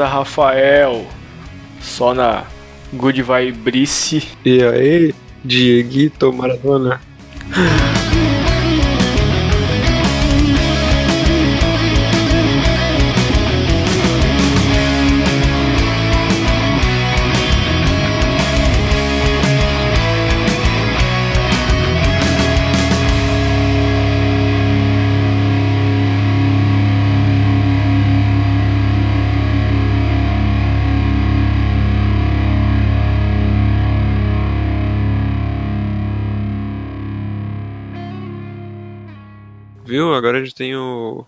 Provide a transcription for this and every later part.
Beleza, Rafael? Só na Good Vibrice. E aí, Dieguito Maradona? Viu? Agora a gente tem o,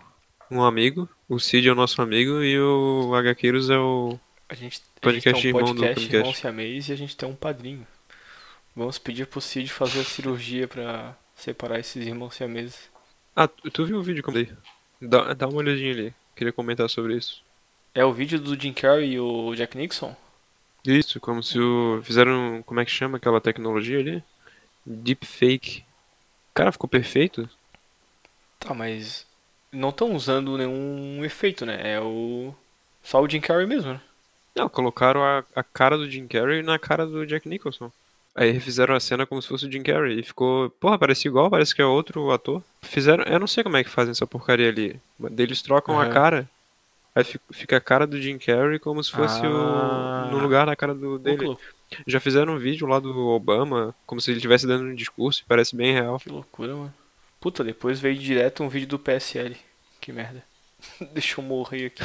um amigo, o Cid é o nosso amigo e o HQueiros é o. A gente, a Podcast gente tem um irmão do podcast, podcast. irmão siamês, e a gente tem um padrinho. Vamos pedir pro Cid fazer a cirurgia pra separar esses irmãos siameses. Ah, tu, viu o vídeo como eu dei? Dá, dá uma olhadinha ali. Queria comentar sobre isso. É o vídeo do Jim Carrey e o Jack Nixon? Isso, como se o. Fizeram. Como é que chama aquela tecnologia ali? Deepfake. Cara, ficou perfeito? Tá, mas não estão usando nenhum efeito, né? É o. Só o Jim Carrey mesmo, né? Não, colocaram a, a cara do Jim Carrey na cara do Jack Nicholson. Aí refizeram a cena como se fosse o Jim Carrey. E ficou. Porra, parecia igual, parece que é outro ator. Fizeram. Eu não sei como é que fazem essa porcaria ali. Eles trocam a Aham. cara. Aí fi- fica a cara do Jim Carrey como se fosse Ah. o. no lugar da cara do, dele. Já fizeram um vídeo lá do Obama, como se ele estivesse dando um discurso e parece bem real. Que loucura, mano. Puta, depois veio direto um vídeo do PSL. Que merda. Deixa eu morrer aqui.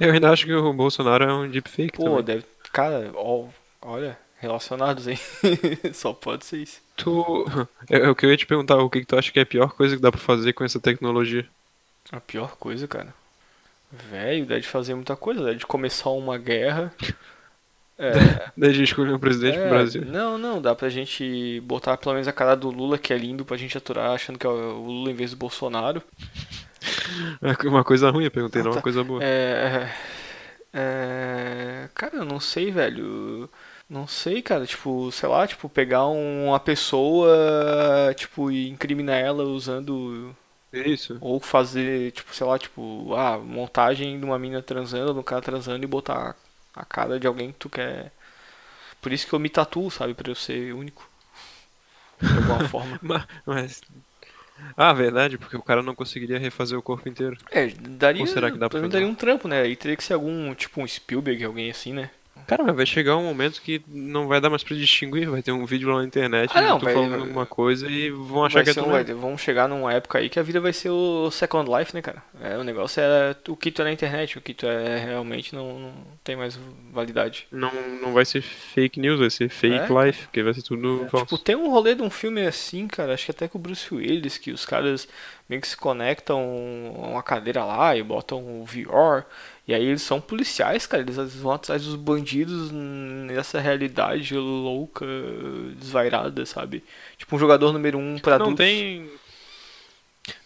Eu ainda acho que o Bolsonaro é um deepfake Pô, também. deve. Cara, ó, olha, relacionados, hein? Só pode ser isso. Tu. Que eu ia te perguntar, o que, que tu acha que é a pior coisa que dá pra fazer com essa tecnologia? A pior coisa, cara. Velho, dá de fazer muita coisa, dá de começar uma guerra. É, Daí a gente escolher um presidente é, pro Brasil. Não, não, dá pra gente botar pelo menos a cara do Lula, que é lindo, pra gente aturar, achando que é o Lula em vez do Bolsonaro. É uma coisa ruim, eu perguntei, Ah, não uma tá. coisa boa. É, é, Cara, eu não sei, velho. Não sei, cara. Tipo, sei lá, tipo, pegar uma pessoa, tipo, e incriminar ela usando. Isso. Ou fazer, tipo, sei lá, tipo, ah, montagem de uma mina transando, de um cara transando e botar a cara de alguém que tu quer. Por isso que eu me tatuo, sabe? Pra eu ser único. De alguma forma. Ma- Mas. Ah, verdade, porque o cara não conseguiria refazer o corpo inteiro. É, daria. Ou será que dá pra daria um trampo, né? Aí teria que ser algum, tipo, um Spielberg, alguém assim, né? Cara, mas vai chegar um momento que não vai dar mais pra distinguir, vai ter um vídeo lá na internet Ah, não, vai- falando alguma coisa e vão achar que é ser tu um- vamos chegar numa época aí que a vida vai ser o Second Life, né, cara? É, o negócio é o que tu é na internet, o que tu é realmente não, não tem mais validade. Não, não vai ser fake news, vai ser fake É, life, porque vai ser tudo falso. Tipo, tem um rolê de um filme assim, cara, acho que até com o Bruce Willis, que os caras meio que se conectam a uma cadeira lá e botam o VR. E aí eles são policiais, cara, eles vão atrás dos bandidos nessa realidade louca, desvairada, sabe? Tipo um jogador número um pra não adultos. tem.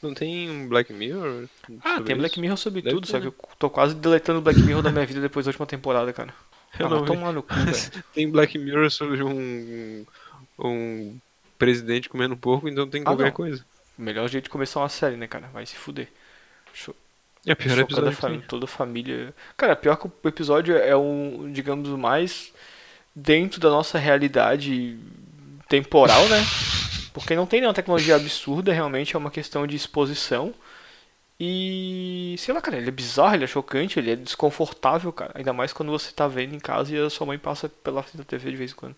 Não tem um Black Mirror? Ah, tem Black? Mirror sobre Deve tudo, ter, só que né? eu tô quase deletando o Black Mirror da minha vida depois da última temporada, cara. Eu ah, não tomar no cu, velho. Tem Black Mirror sobre um. um presidente comendo porco, então tem Ah, qualquer não. coisa. O melhor jeito de começar uma série, né, cara? Vai se fuder. Show. É o pior episódio da tem. toda a família. Cara, pior que o episódio é um, digamos, o mais dentro da nossa realidade temporal, né? Porque não tem nenhuma tecnologia absurda, realmente é uma questão de exposição. E sei lá, cara, ele é bizarro, ele é chocante, ele é desconfortável, cara. Ainda mais quando você tá vendo em casa e a sua mãe passa pela frente da TV de vez em quando.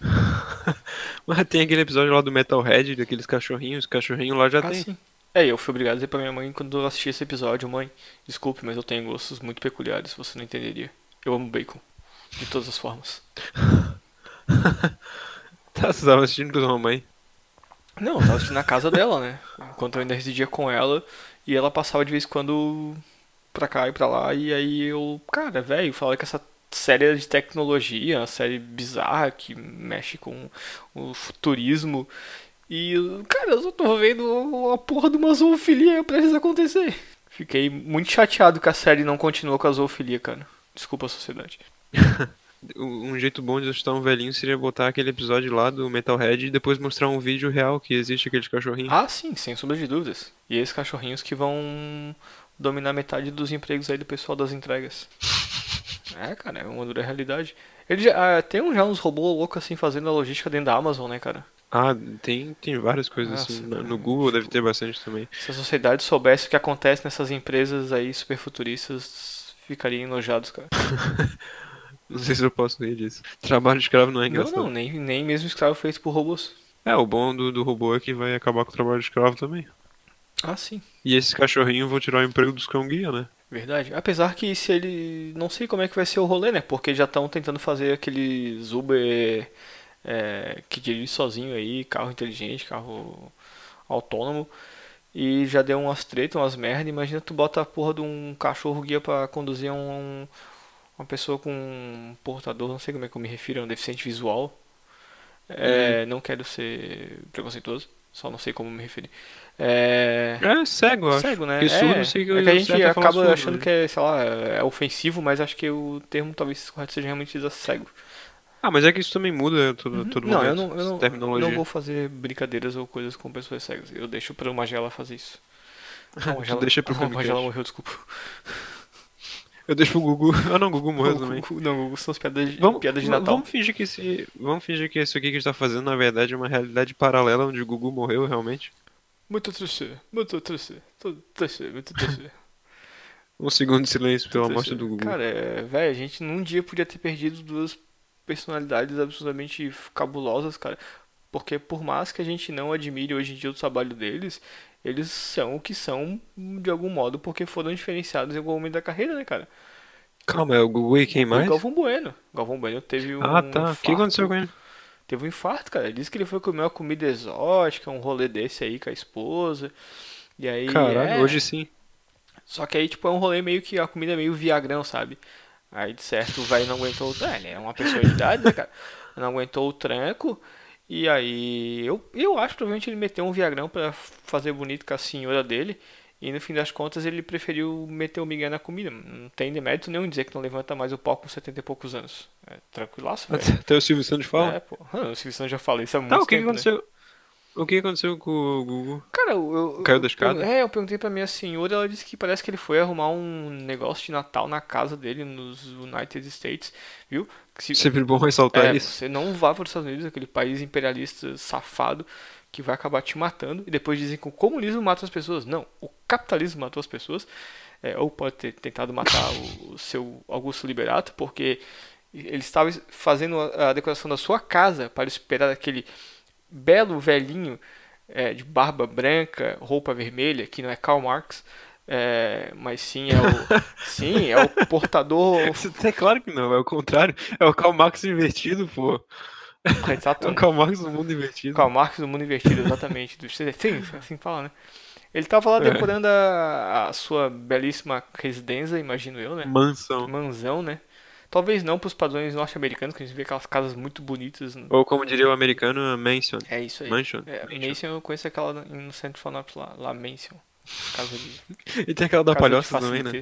Mas tem aquele episódio lá do Metalhead, daqueles cachorrinhos, cachorrinho lá já Ah, tem. sim. É, eu fui obrigado a dizer pra minha mãe quando eu assisti esse episódio, mãe, desculpe, mas eu tenho gostos muito peculiares, você não entenderia. Eu amo bacon. De todas as formas. Tá, você tava assistindo com a sua mãe. Não, eu tava assistindo na casa dela, né? Enquanto eu ainda residia com ela. E ela passava de vez em quando pra cá e pra lá. E aí eu, cara, velho, falava que essa série era de tecnologia, uma série bizarra que mexe com o futurismo. E, cara, eu só tô vendo a porra de uma zoofilia prestes a acontecer. Fiquei muito chateado que a série não continuou com a zoofilia, cara. Desculpa a sociedade. Um um jeito bom de assustar um velhinho seria botar aquele episódio lá do Metalhead e depois mostrar um vídeo real que existe aqueles cachorrinhos. Ah, sim, sem sombra de dúvidas. E esses cachorrinhos que vão dominar metade dos empregos aí do pessoal das entregas. É, cara, é uma dura realidade. Ele já, ah, tem um, já uns robôs loucos assim fazendo a logística dentro da Amazon, né, cara? Ah, tem, tem várias coisas Nossa, assim. cara. No Google deve ter bastante também. Se a sociedade soubesse o que acontece nessas empresas aí superfuturistas, ficariam enojados, cara. Não sei se eu posso rir disso. Trabalho de escravo não é Não, engraçado. não, nem, nem mesmo escravo feito por robôs. É, o bom do, do robô é que vai acabar com o trabalho de escravo também. Ah, sim. E esses cachorrinhos vão tirar o emprego dos cão-guia, né? Verdade. Apesar que se ele. Não sei como é que vai ser o rolê, né? Porque já estão tentando fazer aqueles Uber é, que dirige sozinho aí, carro inteligente, carro autônomo. E já deu umas tretas, umas merda. Imagina tu bota a porra de um cachorro guia pra conduzir um, uma pessoa com um portador, não sei como é que eu me refiro, é um deficiente visual. É, Não quero ser preconceituoso, só não sei como me referir. É, É cego, acho. Cego, né? É, sei que é que a gente acaba surdo, achando né? que é, sei lá, é ofensivo, mas acho que o termo talvez correto seja realmente dizer cego. Ah, mas é que isso também muda todo, todo Uhum. não, eu momento. não, eu não, terminologia. não vou fazer brincadeiras ou coisas com pessoas cegas. Eu deixo pra Magela fazer isso. Não, Magela, deixa pro a Magela morreu, desculpa. Eu deixo pro Gugu. Ah não, o Gugu morreu também. Não, Gugu são as piadas de, Vamos, piadas de Natal. vamos fingir que esse, vamos fingir que isso aqui que a gente tá fazendo na verdade é uma realidade paralela onde o Gugu morreu realmente. Muito triste, muito triste, muito triste, muito triste. Um segundo de silêncio pela morte do Gugu. Cara, é, velho, a gente num dia podia ter perdido duas personalidades absolutamente cabulosas, cara. Porque por mais que a gente não admire hoje em dia o trabalho deles, eles são o que são de algum modo porque foram diferenciados em algum momento da carreira, né, cara? Calma, é o Gugu e quem mais? O Galvão Bueno. Galvão Bueno teve um Ah, tá. O que aconteceu com ele? Teve um infarto, cara. Ele disse que ele foi comer uma comida exótica, um rolê desse aí com a esposa. E aí. Caralho, é, hoje sim. Só que aí, tipo, é um rolê meio que a comida é meio viagrão, sabe? Aí, de certo, o velho não aguentou o. É, ele é uma pessoa de idade, né, cara? Não aguentou o tranco. E aí, eu, eu acho que provavelmente ele meteu um viagrão pra fazer bonito com a senhora dele. E no fim das contas, ele preferiu meter o migué na comida. Não tem demérito nenhum dizer que não levanta mais o pau com 70 e poucos anos. É tranquilaço, velho. Até o Silvio Santos fala. É, pô. Ah, o Silvio Santos já falou isso há muito tá, o que, que tempo, né? O que aconteceu com o Gugu? Cara, eu, eu- Caiu da eu- escada? É, eu perguntei pra minha senhora, ela disse que parece que ele foi arrumar um negócio de Natal na casa dele nos United States, viu? Se- Sempre bom ressaltar é, isso. você não vá para os Estados Unidos, aquele país imperialista safado que vai acabar te matando e depois dizem que o comunismo mata as pessoas. Não, o capitalismo matou as pessoas. É, ou pode ter tentado matar o, o seu Augusto Liberato, porque ele estava fazendo a, a decoração da sua casa para esperar aquele belo velhinho é, de barba branca, roupa vermelha, que não é Karl Marx, é, mas sim é o sim é o portador É claro que não, é o contrário. É o Karl Marx invertido, pô. É exato o Karl Marx do mundo invertido. Karl Marx do mundo invertido, exatamente. Do- Sim, assim fala, né? Ele tava lá É. decorando a, a sua belíssima residência, imagino eu, né? Mansão. Mansão, né? Talvez não pros padrões norte-americanos, que a gente vê aquelas casas muito bonitas. né? Ou como diria o americano, mansion. É isso aí. Mansion. É, Mansion. Mansion eu conheço aquela no centro de Florianópolis lá, lá Mansion. Casa de, E tem aquela da palhoça também, né?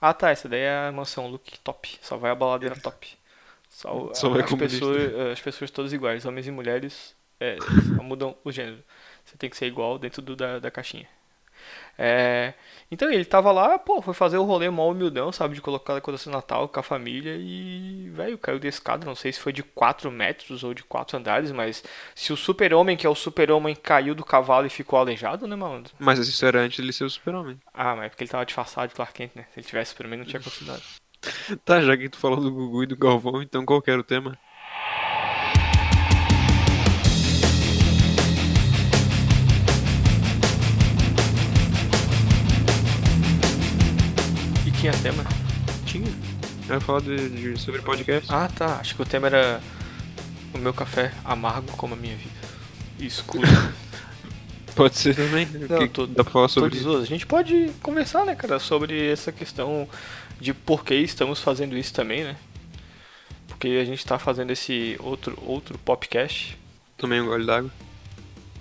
Ah tá, essa daí é a mansão look top. Só vai a baladeira top. Só, Só vai as, pessoas, as pessoas todas iguais, homens e mulheres, é, mudam o gênero. Você tem que ser igual dentro do, da, da caixinha. É, então ele tava lá, pô, foi fazer o rolê mó humildão, sabe? De colocar a decoração de Natal com a família e, velho, caiu da escada. Não sei se foi de 4 metros ou de 4 andares, mas se o super-homem, que é o super-homem, caiu do cavalo e ficou aleijado, né, malandro? Mas isso era antes de ele ser o super-homem. Ah, mas é porque ele tava disfarçado de Clark Kent, né? Se ele tivesse Superman, não tinha nada. Tá, já que tu falou do Gugu e do Galvão, então qual que era o tema? Tinha tema? Tinha. Eu ia falar de, de- sobre podcast. Ah, tá. Acho que o tema era o meu café amargo como a minha vida. E escuro. Pode ser também. Não, que tô- dá pra falar sobre isso. A gente pode conversar, né, cara, sobre essa questão de por que estamos fazendo isso também, né? Porque a gente tá fazendo esse outro, outro podcast Tomei um gole d'água.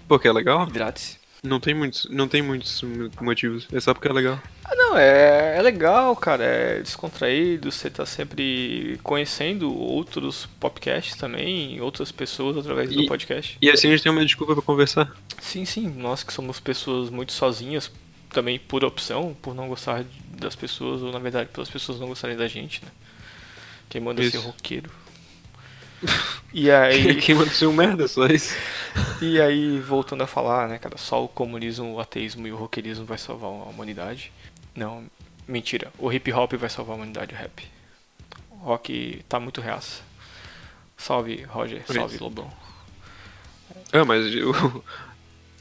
Porque é legal? grátis. Não tem muitos, não tem muitos motivos. É só porque é legal. Ah, não, é, é legal, cara, é descontraído, você tá sempre conhecendo outros podcasts também, outras pessoas através do E- podcast. E assim a gente tem uma desculpa pra conversar. Sim, sim, nós que somos pessoas muito sozinhas, também por opção, por não gostar das pessoas, ou na verdade pelas pessoas não gostarem da gente, né? Quem manda Isso. ser roqueiro. E aí, Quem um merda, só isso. e aí, voltando a falar, né, cara, só o comunismo, o ateísmo e o roqueirismo vai salvar a humanidade. Não, mentira. O hip hop vai salvar a humanidade, o rap. O rock tá muito reaça. Salve, Roger. Por Salve, isso. Lobão. Ah, mas eu...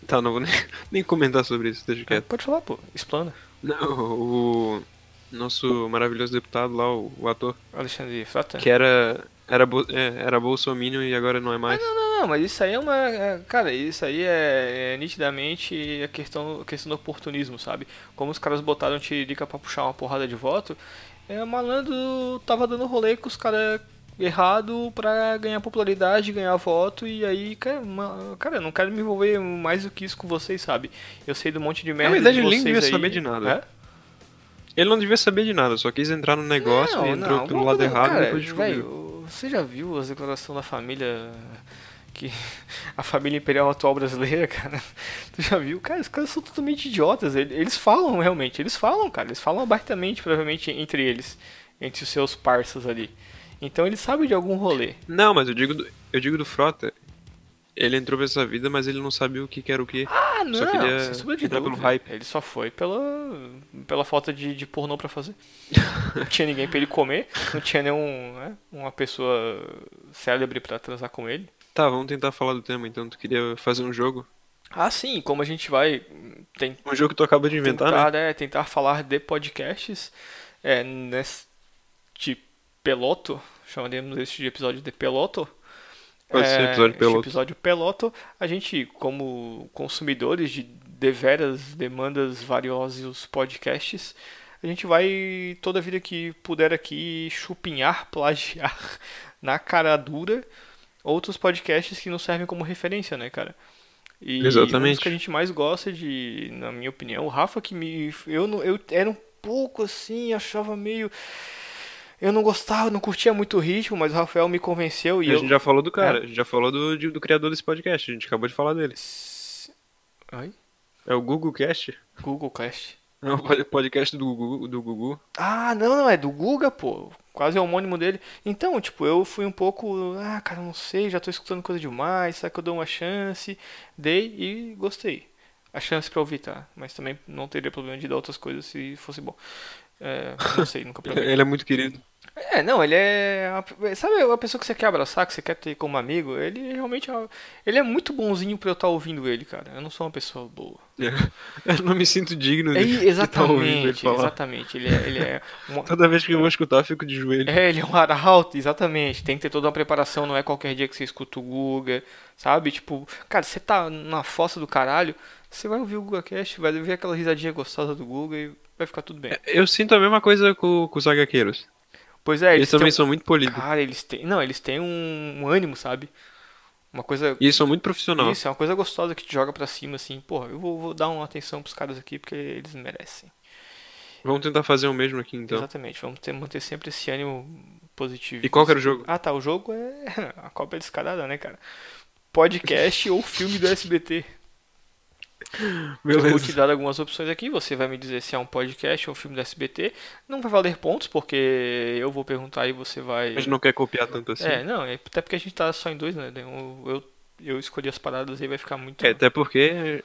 Tá, não vou nem, nem comentar sobre isso, deixa quieto. pode falar, pô. Explana. Não, o nosso maravilhoso deputado lá, o, o ator, Alexandre Frota. que era era, bo- é, era bolsominion e agora não é mais. Não, não, não, mas isso aí é uma. é, Cara, isso aí é, é nitidamente a questão, a questão do oportunismo, sabe? Como os caras botaram Tiririca pra puxar uma porrada de voto, é, o malandro tava dando rolê com os caras errado pra ganhar popularidade, ganhar voto, e aí, cara, uma- cara, eu não quero me envolver mais do que isso com vocês, sabe? Eu sei do monte de merda. verdade, de ele nem vocês devia aí. saber de nada. É? Ele não devia saber de nada, só quis entrar no negócio e entrou pelo alguma lado errado cara, e depois descobriu. velho, você já viu as declarações da família que a família imperial atual brasileira, cara? Tu já viu? Cara, os caras são totalmente idiotas. Eles, falam realmente, eles falam, cara, eles falam abertamente, provavelmente entre eles, entre os seus parças ali. Então eles sabem de algum rolê. Não, mas eu digo do, eu digo do Frota. Ele entrou pra essa vida, mas ele não sabia o que, que era o que. Ah, não, Só queria sem sombra de entrar pelo hype. Ele só foi pela, pela falta de, de pornô pra fazer. não tinha ninguém pra ele comer, não tinha nenhum, né, uma pessoa célebre pra transar com ele. Tá, vamos tentar falar do tema então. Tu queria fazer um jogo? Ah, sim, como a gente vai tem, Um jogo que tu acaba de inventar, né? tentar, né, tentar falar de podcasts é, neste peloto, chamaremos este episódio de peloto. Pode ser episódio piloto. episódio peloto, a gente, como consumidores de deveras demandas valiosos podcasts, a gente vai toda vida que puder aqui chupinhar, plagiar na cara dura outros podcasts que nos servem como referência, né, cara? E um Exatamente. que a gente mais gosta de, na minha opinião, o Rafa que me eu não eu era um pouco assim, achava meio eu não gostava, não curtia muito o ritmo, mas o Rafael me convenceu e a eu gente já falou do cara, É. a gente já falou do, do criador desse podcast, a gente acabou de falar dele. Oi? É o Google Cast? Google Cast. É o pod- podcast do Gugu, do Gugu. Ah, não, não, é do Guga, pô. Quase é o homônimo dele. Então, tipo, eu fui um pouco. Ah, cara, não sei, já tô escutando coisa demais. Será que eu dou uma chance? Dei e gostei. A chance pra ouvir, tá? Mas também não teria problema de dar outras coisas se fosse bom. É, não sei, nunca provei. Ele é muito querido. É, não, ele é. Sabe a pessoa que você quer abraçar, que você quer ter como amigo? Ele realmente é. Ele é muito bonzinho pra eu estar ouvindo ele, cara. Eu não sou uma pessoa boa. Eu não me sinto digno É, de de tá ouvindo ele exatamente, falar. exatamente. Ele é, ele é uma- Toda vez que eu vou escutar, eu fico de joelho. É, ele é um arauto, exatamente. Tem que ter toda uma preparação, não é qualquer dia que você escuta o Guga, sabe? Tipo, cara, você tá na fossa do caralho, você vai ouvir o Guga Cast, vai ver aquela risadinha gostosa do Guga e vai ficar tudo bem. Eu sinto a mesma coisa com, com os HQeiros. Pois é, Eles eles também têm, são muito polidos. Cara, eles têm. Não, eles têm um, um ânimo, sabe? Uma coisa. E eles são muito profissionais. Isso, é uma coisa gostosa que te joga pra cima, assim. Porra, eu vou, vou dar uma atenção pros caras aqui porque eles merecem. Vamos tentar fazer o mesmo aqui então. Exatamente, vamos ter, manter sempre esse ânimo positivo. E qual que era o jogo? Ah, tá. O jogo é a cópia descarada, né, cara? Podcast ou filme do SBT. Eu vou te Beleza. dar algumas opções aqui. Você vai me dizer se é um podcast ou um filme do SBT. Não vai valer pontos, porque eu vou perguntar e você vai. A gente não quer copiar tanto assim. É, não, é até porque a gente tá só em dois, né? Eu, eu, eu escolhi as paradas e vai ficar muito. É, até porque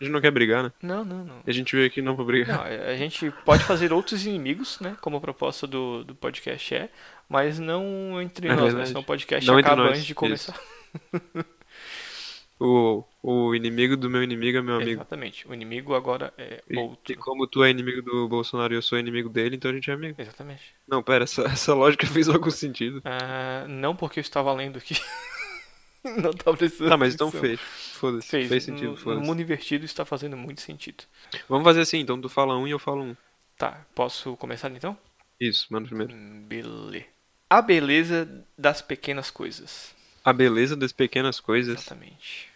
a gente não quer brigar, né? Não, não, não. A gente veio aqui não pra brigar. Não, a gente pode fazer outros inimigos, né? Como a proposta do, do podcast é, mas não entre É nós, né? verdade. Senão o podcast Não acaba antes de começar. O inimigo do meu inimigo é meu amigo. Exatamente. O inimigo agora é E, outro. e como tu é inimigo do Bolsonaro e eu sou inimigo dele, então a gente é amigo. Exatamente. Não, pera, essa, essa lógica fez algum sentido. Ah, não porque eu estava lendo aqui. não tá precisando. Tá, mas então fez. Foda-se. Fez. Fez sentido, No, no mundo invertido está fazendo muito sentido. Vamos fazer assim, então tu fala um e eu falo um. Tá, posso começar então? Isso, mano, primeiro. Hum, Beleza. A beleza das pequenas coisas. A beleza das pequenas coisas. Exatamente.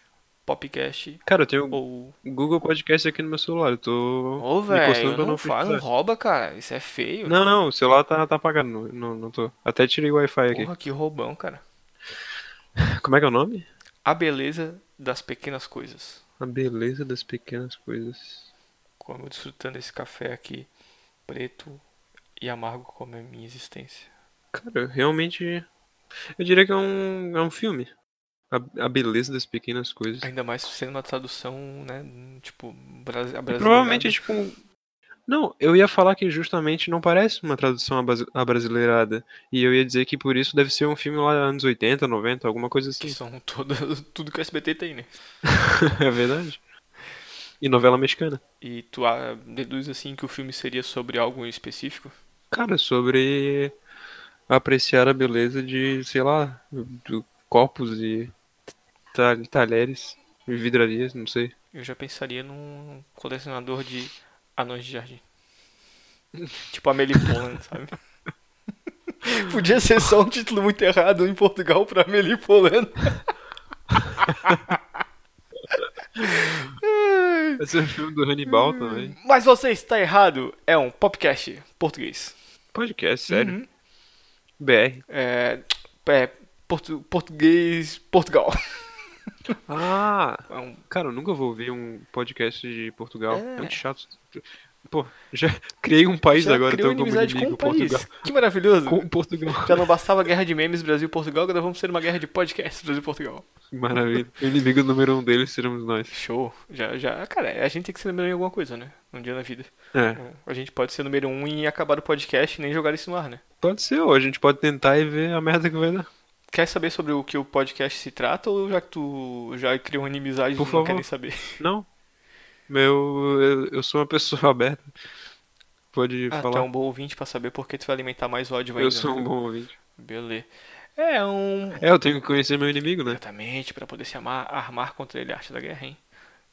Popcast Cara, eu tenho ou. o Google Podcast aqui no meu celular. Eu tô Ô, velho, não, não fala, não rouba, cara. Isso é feio. Não, não, o celular tá, tá apagado. Não, não, não tô. Até tirei o Wi-Fi aqui. Porra, que roubão, cara. Como é que é o nome? A beleza das pequenas coisas. A beleza das pequenas coisas. como eu desfrutando esse café aqui, preto e amargo como é a minha existência. Cara, realmente. Eu diria que é um, é um filme. A, a beleza das pequenas coisas. Ainda mais sendo uma tradução, né? Tipo, brasi- a brasileirada. provavelmente é tipo. Não, eu ia falar que justamente não parece uma tradução abrasileirada. E eu ia dizer que por isso deve ser um filme lá anos 80, 90, alguma coisa Que assim. são toda, tudo que o SBT tem, né? é verdade. E novela mexicana. E tu ah, deduz assim que o filme seria sobre algo específico? Cara, sobre apreciar a beleza de, sei lá, do copos e talheres e vidrarias, não sei. Eu já pensaria num colecionador de anões de jardim. tipo Amelie Poulain, sabe? Podia ser só um título muito errado em Portugal pra Amelie Poulain. Esse é o filme do Hannibal também. Mas você está errado. É um podcast português. Podcast, sério. Uhum. BR. É, é portu- português Portugal. Ah, É cara, eu nunca vou ouvir um podcast de Portugal. É. É, muito chato. Pô, já criei um país Já agora, então como inimizade com inimigo, o país. Portugal. Que maravilhoso. Com Portugal. Já não bastava a guerra de memes Brasil-Portugal, agora vamos ter uma guerra de podcasts Brasil-Portugal. Maravilha. O inimigo número um deles seremos nós. Show. Já, já, cara, a gente tem que ser número um em alguma coisa, né? Um dia na vida. É, A gente pode ser número um e acabar o podcast e nem jogar isso no ar, né? pode ser, ou a gente pode tentar e ver a merda que vai dar. Quer saber sobre o que o podcast se trata ou já que tu já criou uma inimizade Por e não quer nem saber? Não. Meu, eu, eu sou uma pessoa aberta. Pode Ah, tu é falar. um bom ouvinte pra saber porque tu vai alimentar mais ódio ainda. eu sou né? um bom ouvinte. Beleza. É um... É, eu tenho que conhecer meu inimigo, né? Exatamente, pra poder se amar, armar contra ele, arte da guerra, hein?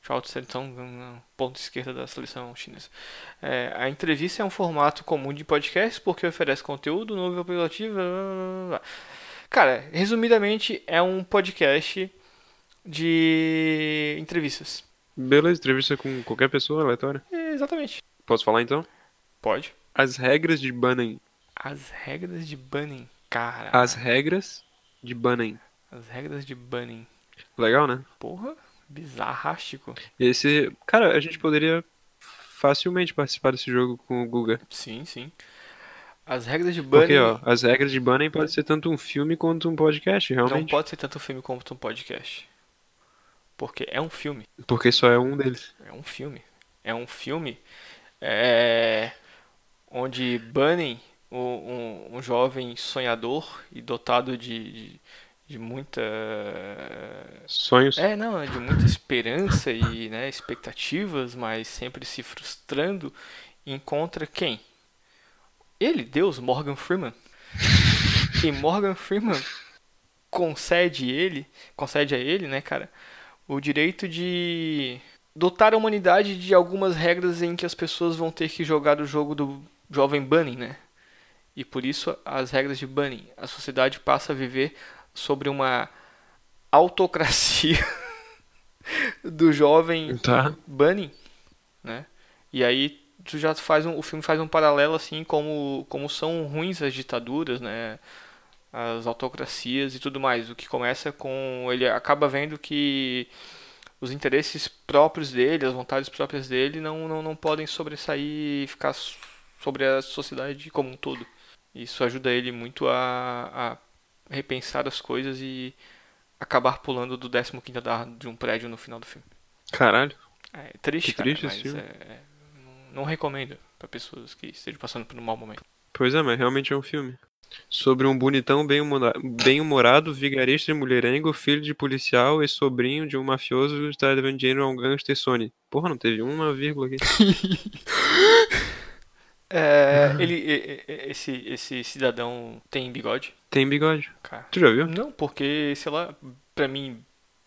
Chao Tseng ponto esquerda da seleção chinesa. É, a entrevista é um formato comum de podcast porque oferece conteúdo novo e apelativo. blá, blá, blá. Cara, resumidamente, é um podcast de entrevistas. Beleza, entrevista com qualquer pessoa aleatória. É, exatamente. Posso falar então? Pode. As regras de Banning. As regras de banning. Cara, As regras de Banning. as regras de banning. Legal, né? Porra, bizarrástico. Esse. Cara, a gente poderia facilmente participar desse jogo com o Guga. Sim, sim. As regras de banning. Porque, ó, as regras de Banning pode ser tanto um filme quanto um podcast, Não realmente. pode ser tanto um filme quanto um podcast. Porque é um filme. Porque só é um deles. É um filme. É um filme é, onde Bunny, um, um, um jovem sonhador e dotado de, de, de muita. Sonhos. É, não, de muita esperança e né, expectativas, mas sempre se frustrando, encontra quem? Ele, Deus, Morgan Freeman. E Morgan Freeman concede ele, concede a ele, né, cara, o direito de dotar a humanidade de algumas regras em que as pessoas vão ter que jogar o jogo do jovem Bunny, né? E por isso as regras de Bunny. A sociedade passa a viver sobre uma autocracia do jovem Tá. Bunny, né? E aí tu já faz um, o filme faz um paralelo assim como como são ruins as ditaduras, né? As autocracias e tudo mais. O que começa com ele acaba vendo que os interesses próprios dele, as vontades próprias dele não não, não podem sobressair e ficar sobre a sociedade como um todo. Isso ajuda ele muito a, a repensar as coisas e acabar pulando do 15º andar de um prédio no final do filme. Caralho. É triste, Que cara, triste esse mas filme. é- é- não- recomendo pra pessoas que estejam passando por um mau momento. Pois é, mas realmente é um filme. Sobre um bonitão bem-humora- bem-humorado, vigarista e mulherengo, filho de policial e sobrinho de um mafioso que está devendo dinheiro a um gangster Sony. Porra, não teve uma vírgula aqui. É, ele, esse, esse cidadão tem bigode? Tem bigode. Cara. Tu já viu? Não, porque, sei lá, pra mim,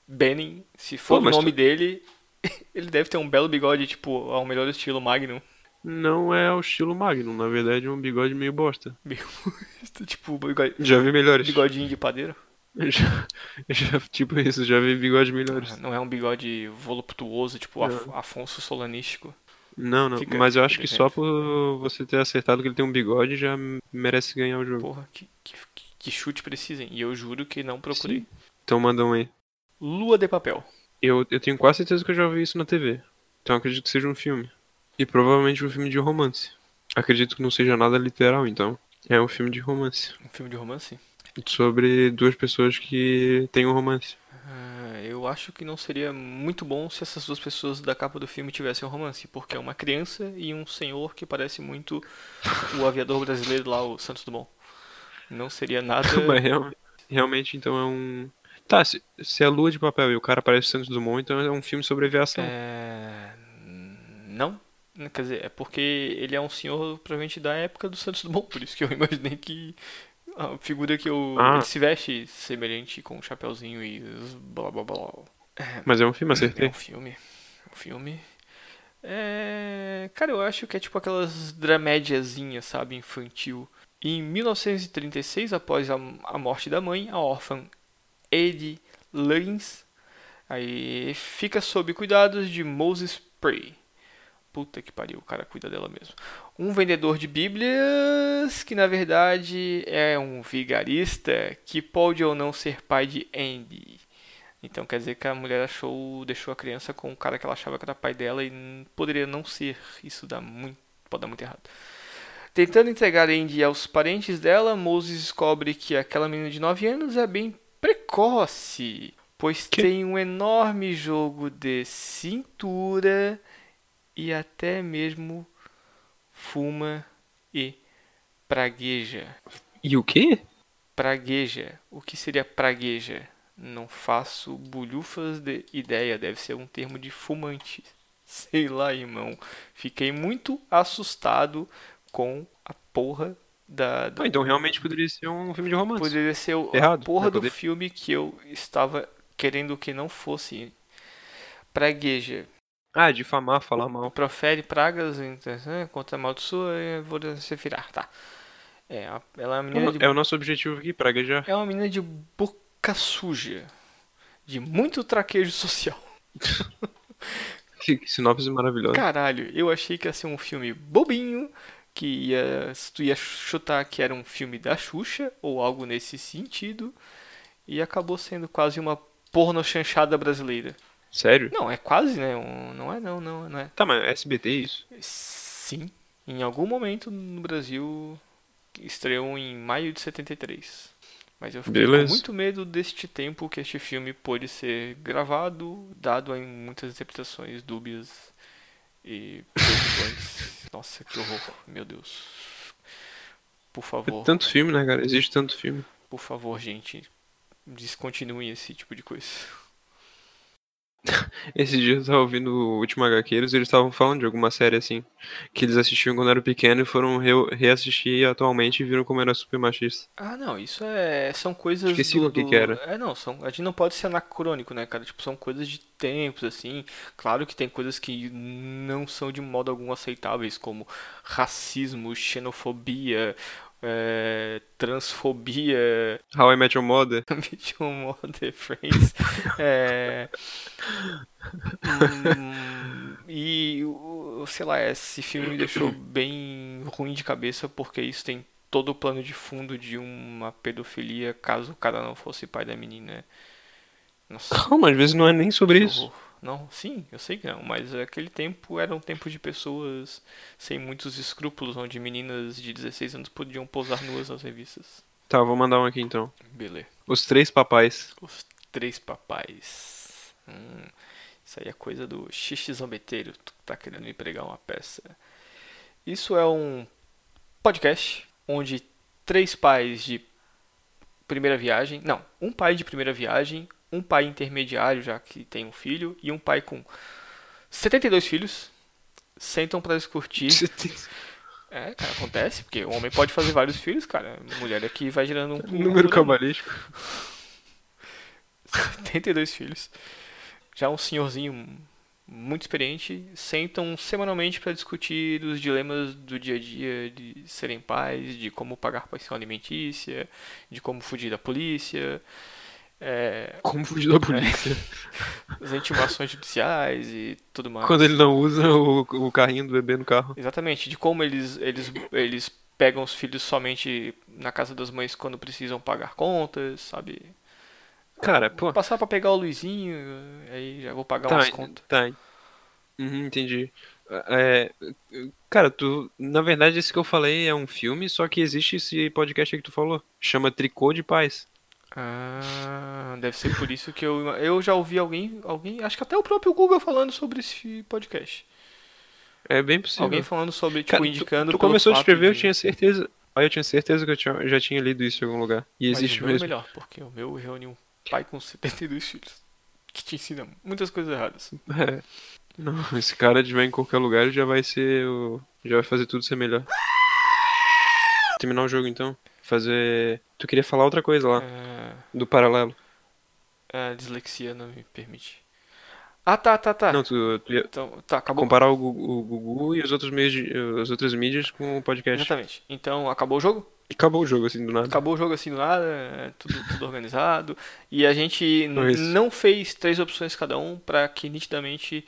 Benning, se for Pô, o nome tu- dele, ele deve ter um belo bigode, tipo, ao melhor estilo Magnum. Não é o estilo Magnum, na verdade é um bigode meio bosta. tipo, bigode- Já vi melhores. bigodinho de padeiro. Já, já- tipo isso, já vi bigode melhores. Não é um bigode voluptuoso, tipo Af- Não. Afonso Solanístico. Não, não, Fica- mas eu acho que só por você ter acertado que ele tem um bigode já merece ganhar o jogo. Porra, que, que, que chute precisem. E eu juro que não procurei. Então manda um aí. Lua de papel. Eu, eu tenho quase certeza que eu já ouvi isso na TV. Então acredito que seja um filme. E provavelmente um filme de romance. Acredito que não seja nada literal, então. É um filme de romance. Um filme de romance? Sobre duas pessoas que têm um romance. Ah, eu acho que não seria muito bom se essas duas pessoas da capa do filme tivessem um romance, porque é uma criança e um senhor que parece muito o aviador brasileiro lá, o Santos Dumont. Não seria nada. Mas realmente, então é um. Tá, se, se é Lua de Papel e o cara parece Santos Dumont, então é um filme sobre aviação. É... Não. Quer dizer, é porque ele é um senhor provavelmente da época do Santos Dumont, por isso que eu imaginei que a figura que eu, Ah. ele se veste semelhante com um chapeuzinho e blá blá blá. É, Mas é um filme, é acertei. um filme. Um filme. É. Cara, eu acho que é tipo aquelas dramédiazinhas, sabe, infantil. Em 1936, após a, a morte da mãe, a órfã Eddie Luggins aí fica sob cuidados de Moses Prey. Puta que pariu, o cara cuida dela mesmo. Um vendedor de bíblias que na verdade é um vigarista que pode ou não ser pai de Andy. Então quer dizer que a mulher achou, deixou a criança com o cara que ela achava que era pai dela e poderia não ser. Isso dá muito, pode dar muito errado. Tentando entregar Andy aos parentes dela, Moses descobre que aquela menina de 9 anos é bem precoce, pois Que? tem um enorme jogo de cintura e até mesmo fuma e pragueja. E o quê? Pragueja. O que seria pragueja? Não faço bulhufas de ideia, deve ser um termo de fumante. Sei lá, irmão. Fiquei muito assustado com a porra da. da Ah, então realmente poderia ser um filme de romance. poderia ser o- a Errado, porra do filme que eu estava querendo que não fosse. Pragueja. Ah, difamar, falar mal. Profere pragas então, contra amaldiçoa e vou se virar, tá. É, a- ela é uma menina de É o nosso objetivo aqui, praguejar. É uma menina de boca suja. De muito traquejo social. Que, que sinopse maravilhosa. Caralho, eu achei que ia ser um filme bobinho. Que ia, tu ia chutar que era um filme da Xuxa. Ou algo nesse sentido. E acabou sendo quase uma porno chanchada brasileira. Sério? Não, é quase, né? Um- não é não, não, não é. Tá, mas SBT é isso? Sim. Em algum momento no Brasil estreou em maio de 73. Mas eu fiquei Beleza. com muito medo deste tempo que este filme pôde ser gravado, dado em muitas interpretações dúbias e. Nossa, que horror, meu Deus. Por favor, Tanto filme, né, cara? Existe tanto filme. por favor, gente, descontinuem esse tipo de coisa. Esse dia eu tava ouvindo o Último HQueiros e eles estavam falando de alguma série assim. Que eles assistiam quando eram pequenos e foram re- reassistir atualmente e viram como era super machista. Ah, não, isso é. São coisas. Esqueci do, o que do- que era. É, não, são, a gente não pode ser anacrônico, né, cara? Tipo, são coisas de tempos, assim. Claro que tem coisas que não são de modo algum aceitáveis, como racismo, xenofobia, é, transfobia, How I Met Your Mother. Mission Mother Friends. É, hum, e, o- sei lá, esse filme me deixou bem ruim de cabeça porque isso tem todo o plano de fundo de uma pedofilia caso o cara não fosse pai da menina. Nossa, Calma, às vezes não é nem sobre isso. Não, sim, eu sei que não, mas aquele tempo era um tempo de pessoas sem muitos escrúpulos, onde meninas de 16 anos podiam posar nuas nas revistas. Tá, vou mandar um aqui então. Beleza. Os Três Papais. Os Três Papais. Hum, isso aí é coisa do xixi zombeteiro. Tu tá querendo me pregar uma peça. Isso é um podcast onde três pais de primeira viagem. Não, um pai de primeira viagem, um pai intermediário, já que tem um filho, e um pai com 72 filhos sentam pra discutir. É, cara, acontece, porque o homem pode fazer vários filhos, cara. A mulher aqui vai gerando um. um Número ano. cabalístico. 72 filhos. Já um senhorzinho muito experiente, sentam semanalmente para discutir os dilemas do dia a dia de serem pais, de como pagar pensão alimentícia, de como fugir da polícia, é, Como fugir da polícia? as intimações judiciais e tudo mais. Quando ele não usa o, o carrinho do bebê no carro. Exatamente, de como eles, eles, eles pegam os filhos somente na casa das mães quando precisam pagar contas, sabe? Cara, pô. Passar pra pegar o Luizinho, aí já vou pagar Tá, umas contas. tá. Uhum, entendi. É, cara, tu, na verdade, esse que eu falei é um filme, só que existe esse podcast aí que tu falou. Chama Tricô de Paz. Ah, deve ser por isso que eu. Eu já ouvi alguém. alguém acho que até o próprio Google falando sobre esse podcast. É bem possível. Alguém falando sobre, tipo, Cara, tu- indicando. Tu, pelo começou a escrever, eu de- tinha certeza. Aí eu tinha certeza que eu tinha- já tinha lido isso em algum lugar. E Mas existe o meu é mesmo. melhor, porque o meu reúne um pai com 72 filhos. Que te ensina muitas coisas erradas. É. Não, esse cara de em qualquer lugar já vai ser o. Já vai fazer tudo ser melhor. Terminar o jogo então. Fazer. Tu queria falar outra coisa lá, É, do paralelo. a dislexia não me permite. Ah, tá, tá, tá. Não, tu, tu ia Então, tá, acabou. comparar o, o Gugu e os outros meios de, as outras mídias com o podcast. Exatamente. Então, acabou o jogo? Acabou o jogo assim do nada. Acabou o jogo assim do nada, é tudo, tudo organizado. E a gente não fez três opções cada um pra que nitidamente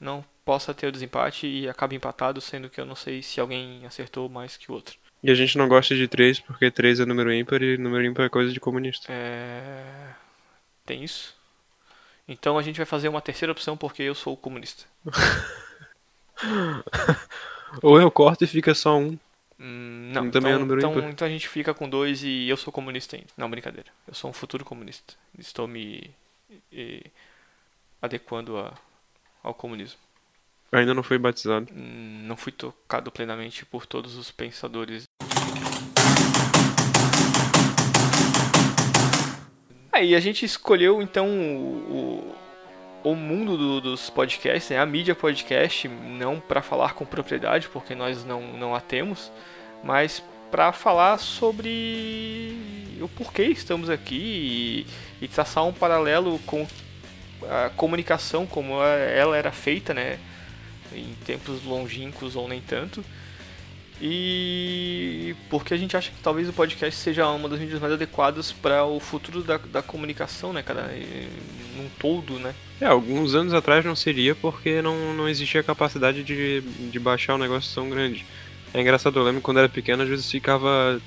não possa ter o desempate e acabe empatado, sendo que eu não sei se alguém acertou mais que o outro. E a gente não gosta de 3 porque 3 é número ímpar e número ímpar é coisa de comunista. É... Tem isso? Então a gente vai fazer uma terceira opção porque eu sou comunista. Ou eu corto e fica só um. Hum, não, Também é então, número então, ímpar. então a gente fica com dois e eu sou comunista ainda. Não, brincadeira. Eu sou um futuro comunista. Estou me eh, adequando a- ao comunismo. Ainda não foi batizado. Hum, Não fui tocado plenamente por todos os pensadores. Aí a gente escolheu então o, o, o mundo do- dos podcasts, né? a mídia podcast, não para falar com propriedade, porque nós não, não a temos, mas para falar sobre o porquê estamos aqui e, e traçar um paralelo com a comunicação como ela era feita, né? em tempos longínquos ou nem tanto. E porque a gente acha que talvez o podcast seja uma das mídias mais adequadas para o futuro da, da comunicação, né, cara? E, num todo, né? É, alguns anos atrás não seria porque não, não existia capacidade de, de baixar um negócio tão grande. É engraçado, eu lembro quando era pequeno, às vezes ficava.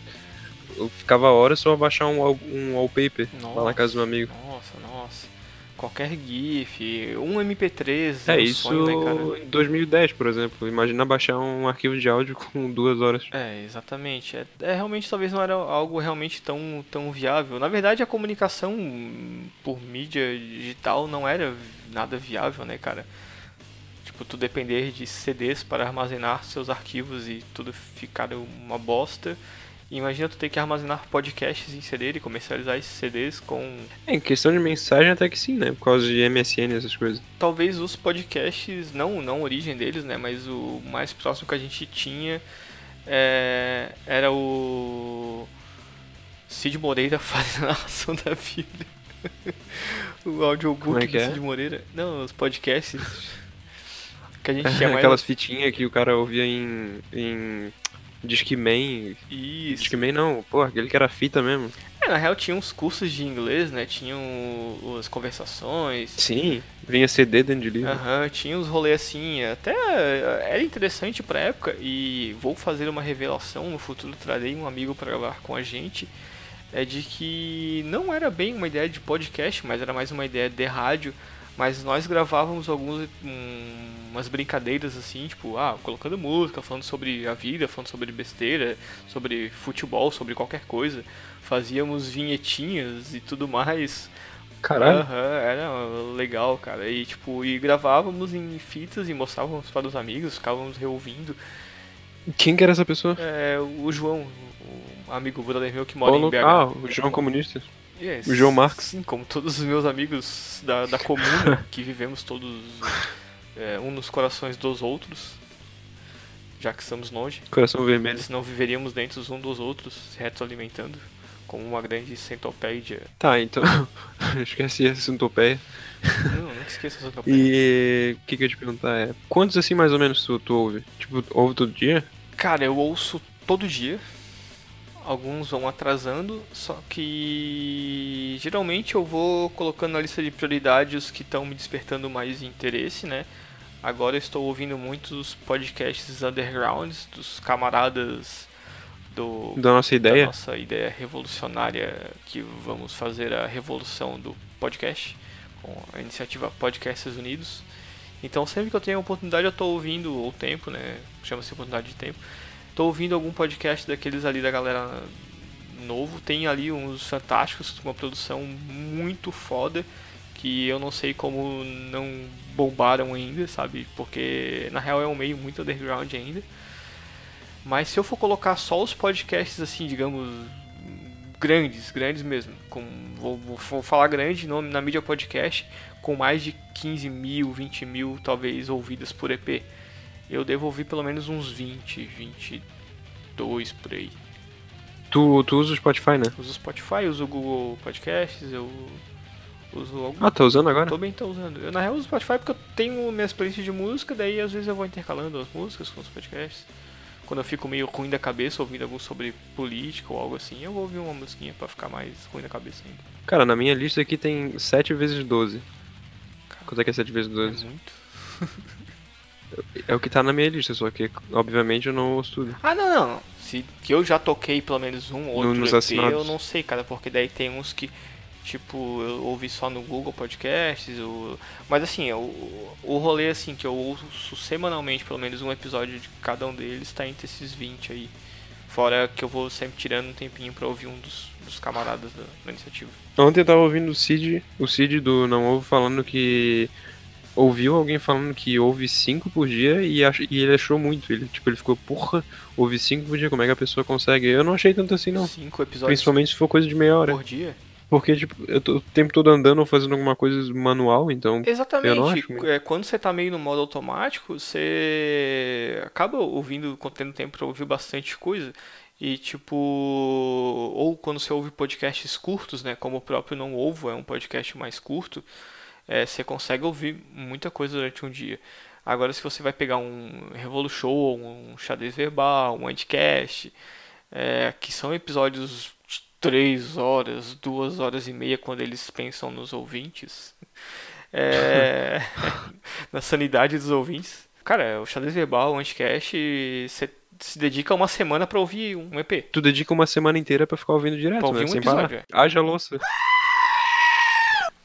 Eu ficava horas só baixar um, um wallpaper lá na Nossa. casa do amigo. Nossa, nossa. Qualquer GIF, um MP3, É um isso sonho, né, cara? em 2010, por exemplo. Imagina baixar um arquivo de áudio com duas horas. É, exatamente. É, é, realmente talvez não era algo realmente tão, tão viável. Na verdade, a comunicação por mídia digital não era nada viável, né, cara? Tipo, tu depender de CDs para armazenar seus arquivos e tudo ficar uma bosta. Imagina tu ter que armazenar podcasts em CD e comercializar esses CDs com É, em questão de mensagem até que sim, né? Por causa de MSN e essas coisas. talvez os podcasts, não, não a origem deles, né, mas o mais próximo que a gente tinha é, era o Cid Moreira fazendo a narração da Bíblia. o audiobook é do é? Cid Moreira. Não, os podcasts que a gente tinha mais... Aquelas fitinhas que o cara ouvia em. em Discman. Isso. Discman não, pô, aquele que era fita mesmo. É, na real tinha uns cursos de inglês, né, tinham as conversações, Sim, vinha CD dentro de livro. Aham, tinha uns rolês assim, até eh, era interessante pra época e vou fazer uma revelação no futuro, trarei um amigo para gravar com a gente, é de que não era bem uma ideia de podcast, mas era mais uma ideia de rádio, mas nós gravávamos algumas hum, umas brincadeiras assim, tipo, ah, colocando música, falando sobre a vida, falando sobre besteira, sobre futebol, sobre qualquer coisa. Fazíamos vinhetinhas e tudo mais. Caralho. Aham, era legal, cara. E tipo, e gravávamos em fitas e mostrávamos para os amigos, ficávamos reouvindo. Quem que era essa pessoa? É, o João, o amigo brother meu que mora em. BH. Ah, o João Comunista. Yes, o João Marcos. Sim, como todos os meus amigos da, da comuna, que vivemos todos é, um nos corações dos outros, já que estamos longe. Coração vermelho. Senão viveríamos dentro uns dos outros, se retroalimentando, como uma grande centopédia. Tá, então. Esqueci essa centopeia. Não, nunca esqueça essa centopédia. E o que, que eu ia te perguntar é. Quantos assim mais ou menos tu, tu ouve? Tipo, ouve todo dia? Cara, eu ouço todo dia. Alguns vão atrasando, só que geralmente eu vou colocando na lista de prioridades os que estão me despertando mais interesse, né? Agora eu estou ouvindo muitos podcasts undergrounds dos camaradas do Da nossa da ideia? nossa ideia revolucionária que vamos fazer a revolução do podcast com a iniciativa Podcasts Unidos. Então sempre que eu tenho a oportunidade eu tô ouvindo, ou tempo, né? Chama-se oportunidade de tempo. Tô ouvindo algum podcast daqueles ali da galera novo. Tem ali uns fantásticos, uma produção muito foda. Que eu não sei como não bombaram ainda, sabe? Porque na real é um meio muito underground ainda. Mas se eu for colocar só os podcasts assim, digamos, grandes, grandes mesmo, com, vou, vou falar grande no, na mídia podcast, com mais de 15 mil, 20 mil talvez ouvidas por EP, eu devo ouvir pelo menos uns 20, 22 por aí. Tu, tu usa o Spotify, né? Uso o Spotify, uso o Google Podcasts, eu uso algum... Ah, tá usando agora? Tô bem, tô usando. Eu na real uso o Spotify porque eu tenho minhas playlists de música, daí às vezes eu vou intercalando as músicas com os podcasts. Quando eu fico meio ruim da cabeça ouvindo algo sobre política ou algo assim, eu vou ouvir uma musiquinha pra ficar mais ruim da cabeça ainda. Cara, na minha lista aqui tem 7 vezes 12. Quanto é que é 7 vezes 12? É muito. É o que tá na minha lista, só que obviamente eu não ouço tudo. Ah, não, não. Se que eu já toquei pelo menos um ou outro nos EP, assinados. eu não sei, cara, porque daí tem uns que, tipo, eu ouvi só no Google Podcasts, o... mas assim, o, o rolê, assim, que eu ouço semanalmente pelo menos um episódio de cada um deles, tá entre esses 20 aí. Fora que eu vou sempre tirando um tempinho pra ouvir um dos, dos camaradas da, da iniciativa. Ontem eu tava ouvindo o Cid, o Cid do Não Ovo falando que ouviu alguém falando que ouve 5 por dia e, ach- e ele achou muito. Ele, tipo, ele ficou, porra, ouve 5 por dia, como é que a pessoa consegue? Eu não achei tanto assim, não. Cinco episódios Principalmente se for coisa de meia hora. por dia. Porque, tipo, eu tô o tempo todo andando ou fazendo alguma coisa manual, então. Exatamente. É, quando você tá meio no modo automático, você acaba ouvindo, tendo tempo pra ouvir bastante coisa. E tipo, ou quando você ouve podcasts curtos, né, como o próprio Não Ovo é um podcast mais curto, é, você consegue ouvir muita coisa durante um dia. Agora, se você vai pegar um Revolu Show, um Xadrez Verbal, um Endcast, é, que são episódios de 3 horas, 2 horas e meia, quando eles pensam nos ouvintes, é, na sanidade dos ouvintes. Cara, o Xadrez Verbal, o Anticast, você se dedica uma semana pra ouvir um EP. Tu dedica uma semana inteira pra ficar ouvindo direto, Pra ouvir né? um sem episódio, parar. é. Haja louça.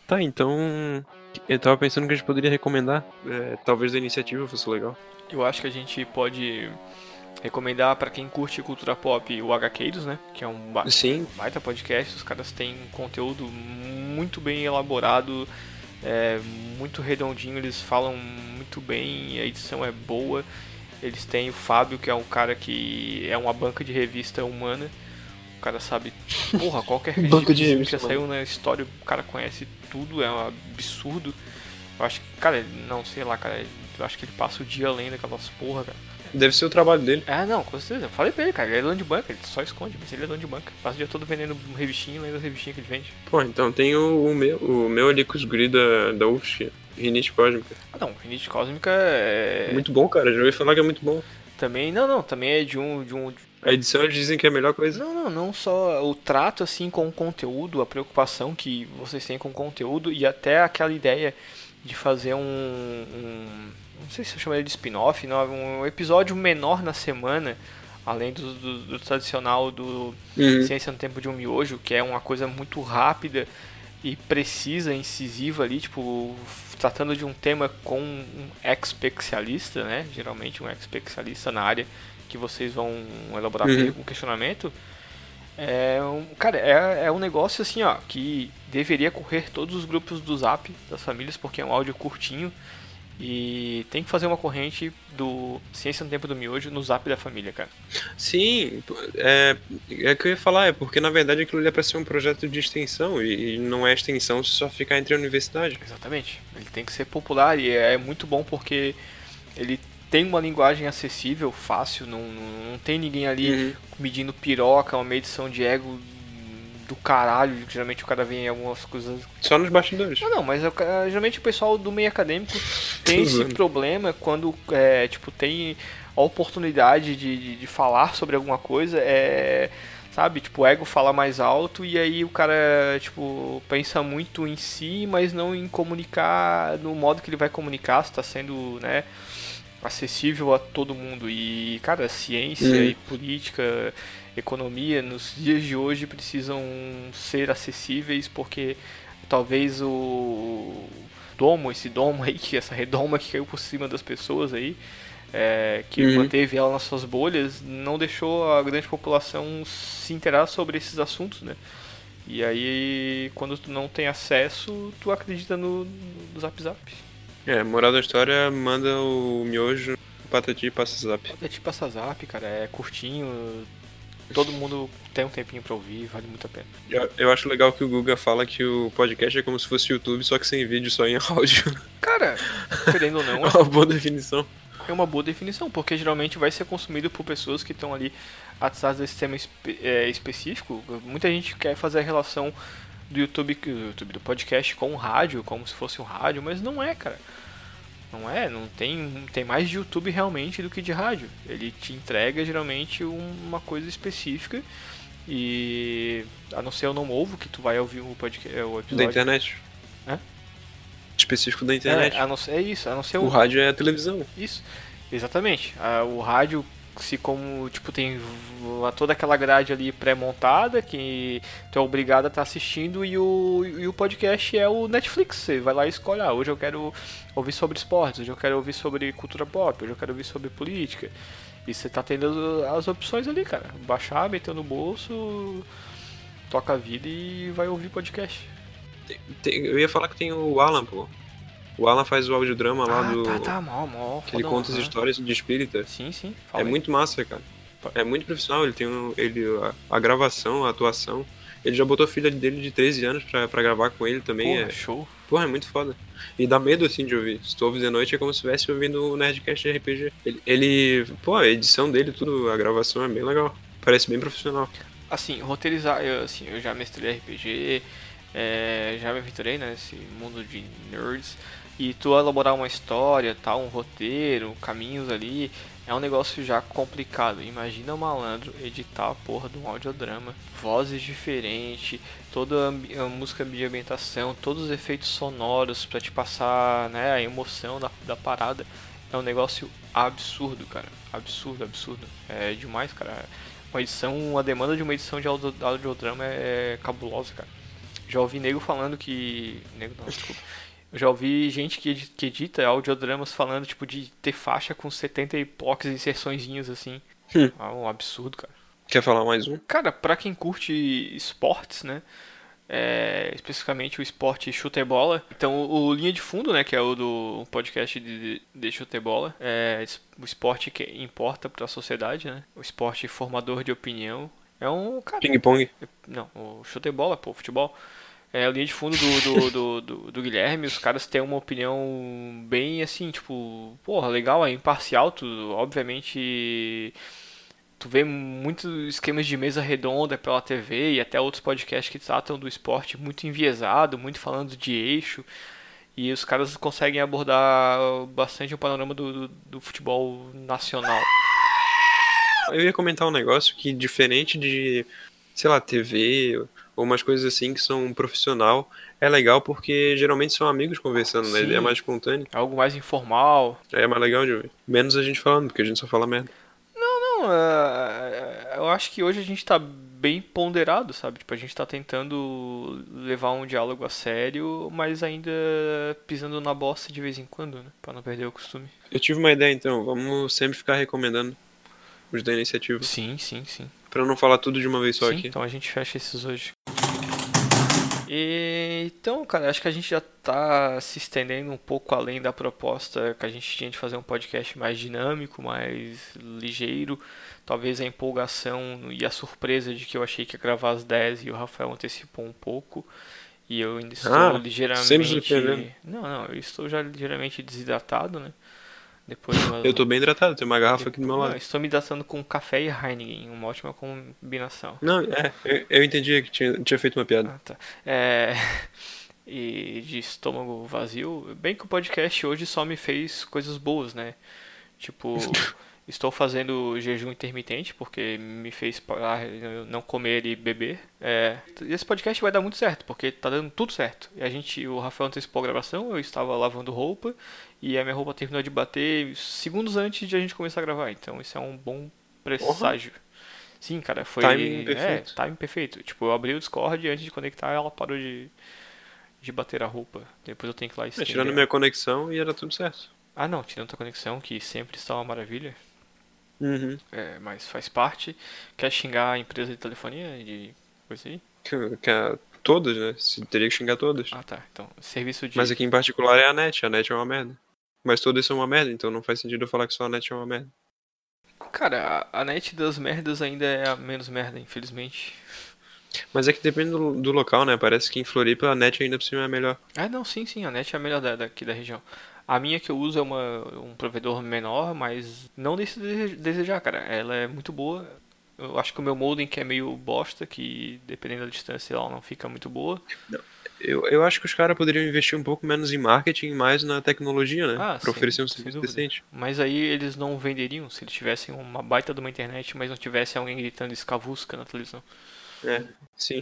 Tá, então. Eu tava pensando que a gente poderia recomendar. é, talvez a iniciativa fosse legal. Eu acho que a gente pode recomendar pra quem curte cultura pop o HQueiros, né? Que é um ba- Sim. baita podcast. Os caras têm conteúdo muito bem elaborado, é, muito redondinho. Eles falam muito bem, a edição é boa. Eles têm o Fábio, que é um cara que é uma banca de revista humana. O cara sabe, porra, qualquer Banca de que já saiu na história, o cara conhece tudo, é um absurdo. Eu acho que, cara, não sei lá, cara, eu acho que ele passa o dia lendo aquelas porra, cara. Deve ser o trabalho dele. Ah, não, com certeza. Eu falei pra ele, cara, ele é dono de banca, ele só esconde, mas ele é dono de banca. Passa o dia todo vendendo revistinha, lendo as revistinhas que ele vende. Pô, então tem o, o meu, o meu ali com os guri da, da UFSC, Rinite Cósmica. Ah, não, Rinite Cósmica é. Muito bom, cara. Já ouvi falar que é muito bom. Também, não, não, também é de um, de um. A edição eles dizem que é a melhor coisa. Não, não, não só o trato assim com o conteúdo, a preocupação que vocês têm com o conteúdo e até aquela ideia de fazer um. um não sei se eu chamaria de spin-off, não, um episódio menor na semana, além do, do- do tradicional do Uhum. Ciência no Tempo de um Miojo, que é uma coisa muito rápida e precisa, incisiva ali, tipo, tratando de um tema com um ex-especialista, né? Geralmente um ex-especialista na área que vocês vão elaborar Uhum. um questionamento. É um, cara, é, é um negócio assim, ó, que deveria correr todos os grupos do Zap das famílias, porque é um áudio curtinho. E tem que fazer uma corrente do Ciência no Tempo do Miojo no Zap da família, cara. Sim, é, é que eu ia falar, é porque na verdade aquilo ali é pra ser um projeto de extensão e, e não é extensão se só ficar entre a universidade. Exatamente. Ele tem que ser popular e é muito bom porque ele tem uma linguagem acessível, fácil, não, não, não tem ninguém ali Uhum. medindo piroca, uma medição de ego do caralho. Geralmente o cara vem em algumas coisas. Só nos bastidores. Não, não, mas o ca- geralmente o pessoal do meio acadêmico tem esse problema quando é, tipo, tem a oportunidade de, de, de falar sobre alguma coisa, é. Sabe, tipo, o ego fala mais alto e aí o cara, tipo, pensa muito em si, mas não em comunicar no modo que ele vai comunicar, se tá sendo, né, acessível a todo mundo. E, cara, ciência Uhum. e política, economia, nos dias de hoje precisam ser acessíveis porque talvez o domo, esse domo aí, que essa redoma que caiu por cima das pessoas aí, é, que Uhum. manteve ela nas suas bolhas, não deixou a grande população se interar sobre esses assuntos, né? E aí, quando tu não tem acesso, tu acredita no, no Zap Zap. É, moral da história, manda o miojo, o patati e passa zap. Tipo essa Zap, cara, é curtinho, todo mundo tem um tempinho pra ouvir, vale muito a pena. Eu, eu acho legal que o Guga fala que o podcast é como se fosse YouTube, só que sem vídeo, só em áudio. Cara, querendo ou não, É uma boa definição. é uma boa definição, porque geralmente vai ser consumido por pessoas que estão ali atrás desse tema espe- é, específico. Muita gente quer fazer a relação do YouTube, do YouTube, do podcast com o rádio, como se fosse um rádio, mas não é, cara. Não é, não tem, tem mais de YouTube realmente do que de rádio. Ele te entrega geralmente uma coisa específica e a não ser o não ovo que tu vai ouvir o podcast, o Da episódio. internet. Hã? Específico da internet. É, a não ser, é isso, a não ser O rádio é a televisão. Isso, exatamente. O rádio, se como, tipo, tem toda aquela grade ali pré-montada que tu é obrigado a estar assistindo e o, e o podcast é o Netflix. Você vai lá e escolhe, ah, hoje eu quero ouvir sobre esportes, hoje eu quero ouvir sobre cultura pop, hoje eu quero ouvir sobre política. E você tá tendo as opções ali, cara. Baixar, meter no bolso, toca a vida e vai ouvir podcast. Tem- eu ia falar que tem o Alan, pô. O Alan faz o audiodrama lá ah, do. tá, tá, mal, mal. Que ele conta as histórias de espírita. Sim, sim. É aí. muito massa, cara. É muito profissional, ele tem um, ele, a, a gravação, a atuação. Ele já botou a filha dele de 13 anos pra, pra gravar com ele também. Porra, é, show. porra, é muito foda. E dá medo assim de ouvir. Se tu ouve de noite é como se estivesse ouvindo o Nerdcast de RPG. Ele, ele. Pô, a edição dele, tudo, a gravação é bem legal. Parece bem profissional. assim, roteirizar, eu, assim, eu já mestrei RPG, é, já me aventurei nesse mundo de nerds, e tu elaborar uma história, tal, um roteiro, caminhos ali, é um negócio já complicado. Imagina o malandro editar a porra de um audiodrama, vozes diferentes, toda a a música de ambientação, todos os efeitos sonoros pra te passar né, a emoção da, da parada. É um negócio absurdo, cara. Absurdo, absurdo. É demais, cara. Uma edição, a demanda de uma edição de audio- audiodrama é, é cabulosa, cara. Já ouvi nego falando que. Nego não, desculpa. Eu já ouvi gente que, que edita audiodramas falando, tipo, de ter faixa com 70 e poucas inserçõezinhas assim. Hum. É um absurdo, cara. Quer falar mais um? Cara, pra quem curte esportes, né? é, especificamente o esporte chute bola. Então, o, Linha de Fundo, né, que é o do podcast de, de chute bola, é o esporte que importa pra sociedade, né? O esporte formador de opinião. É um, cara, Ping-pong. não, o chute bola, pô, futebol. É a linha de fundo do, do, do, do, Guilherme, os caras têm uma opinião bem assim, tipo, porra, legal, é imparcial, tu, obviamente, tu vê muitos esquemas de mesa redonda pela TV e até outros podcasts que tratam do esporte muito enviesado, muito falando de eixo, e os caras conseguem abordar bastante o panorama do, do, do futebol nacional. Eu ia comentar um negócio que, diferente de, sei lá, TV ou umas coisas assim que são profissional, é legal porque geralmente são amigos conversando, né? Sim. É mais espontâneo. Algo mais informal, Aí é mais legal de ouvir. Menos a gente falando, porque a gente só fala merda. Não, é, eu acho que hoje a gente tá bem ponderado, sabe? Tipo, a gente tá tentando levar um diálogo a sério, mas ainda pisando na bosta de vez em quando, né? Pra não perder o costume. Eu tive uma ideia então, vamos sempre ficar recomendando os da iniciativa. Sim, sim, sim. Pra não falar tudo de uma vez só sim, aqui. então a gente fecha esses hoje. E, então, cara, acho que a gente já tá se estendendo um pouco além da proposta que a gente tinha de fazer um podcast mais dinâmico, mais ligeiro. Talvez a empolgação e a surpresa de que eu achei que ia gravar às 10 e o Rafael antecipou um pouco. E eu ainda estou Ah, ligeiramente. Não, não, eu estou já ligeiramente desidratado, né? Depois de uma... Eu tô bem hidratado, tem uma garrafa aqui do meu lado. estou me hidratando com café e Heineken, uma ótima combinação. Não, é, eu, eu entendi que tinha, tinha feito uma piada. Ah, tá. É, e de estômago vazio, bem que o podcast hoje só me fez coisas boas, né? Tipo, estou fazendo jejum intermitente porque me fez parar, não comer e beber. É, esse podcast vai dar muito certo, porque tá dando tudo certo. E a gente, o Rafael antecipou a gravação, eu estava lavando roupa e a minha roupa terminou de bater segundos antes de a gente começar a gravar. Então isso é um bom presságio. Sim, cara, foi. Timing perfeito. É, timing perfeito. Tipo, eu abri o Discord e antes de conectar ela parou de, de bater a roupa. Depois eu tenho que ir lá É, estender. tirando minha conexão e era tudo certo. Ah, não, tirando a conexão, que sempre está uma maravilha. Uhum. É, mas faz parte. Quer xingar a empresa de telefonia? De coisa aí? Que, que é todas, né? Se teria que xingar todas. Ah, tá. Então, serviço de. Mas aqui em particular é a net. A net é uma merda. Mas todas são uma merda, então não faz sentido eu falar que só a net é uma merda. Cara, a, a net das merdas ainda é a menos merda, infelizmente. Mas é que depende do, do local, né? Parece que em Floripa a net ainda por cima é melhor. Ah, não, sim, sim, a net é a melhor da, daqui da região. A minha que eu uso é uma, um provedor menor, mas não deixe de desejar, cara. Ela é muito boa. Eu acho que o meu modem que é meio bosta, que dependendo da distância ela não fica muito boa. Eu, eu acho que os caras poderiam investir um pouco menos em marketing e mais na tecnologia, né? Ah, pra sim, oferecer um serviço decente. Mas aí eles não venderiam se eles tivessem uma baita de uma internet, mas não tivesse alguém gritando escavusca na televisão. É, sim.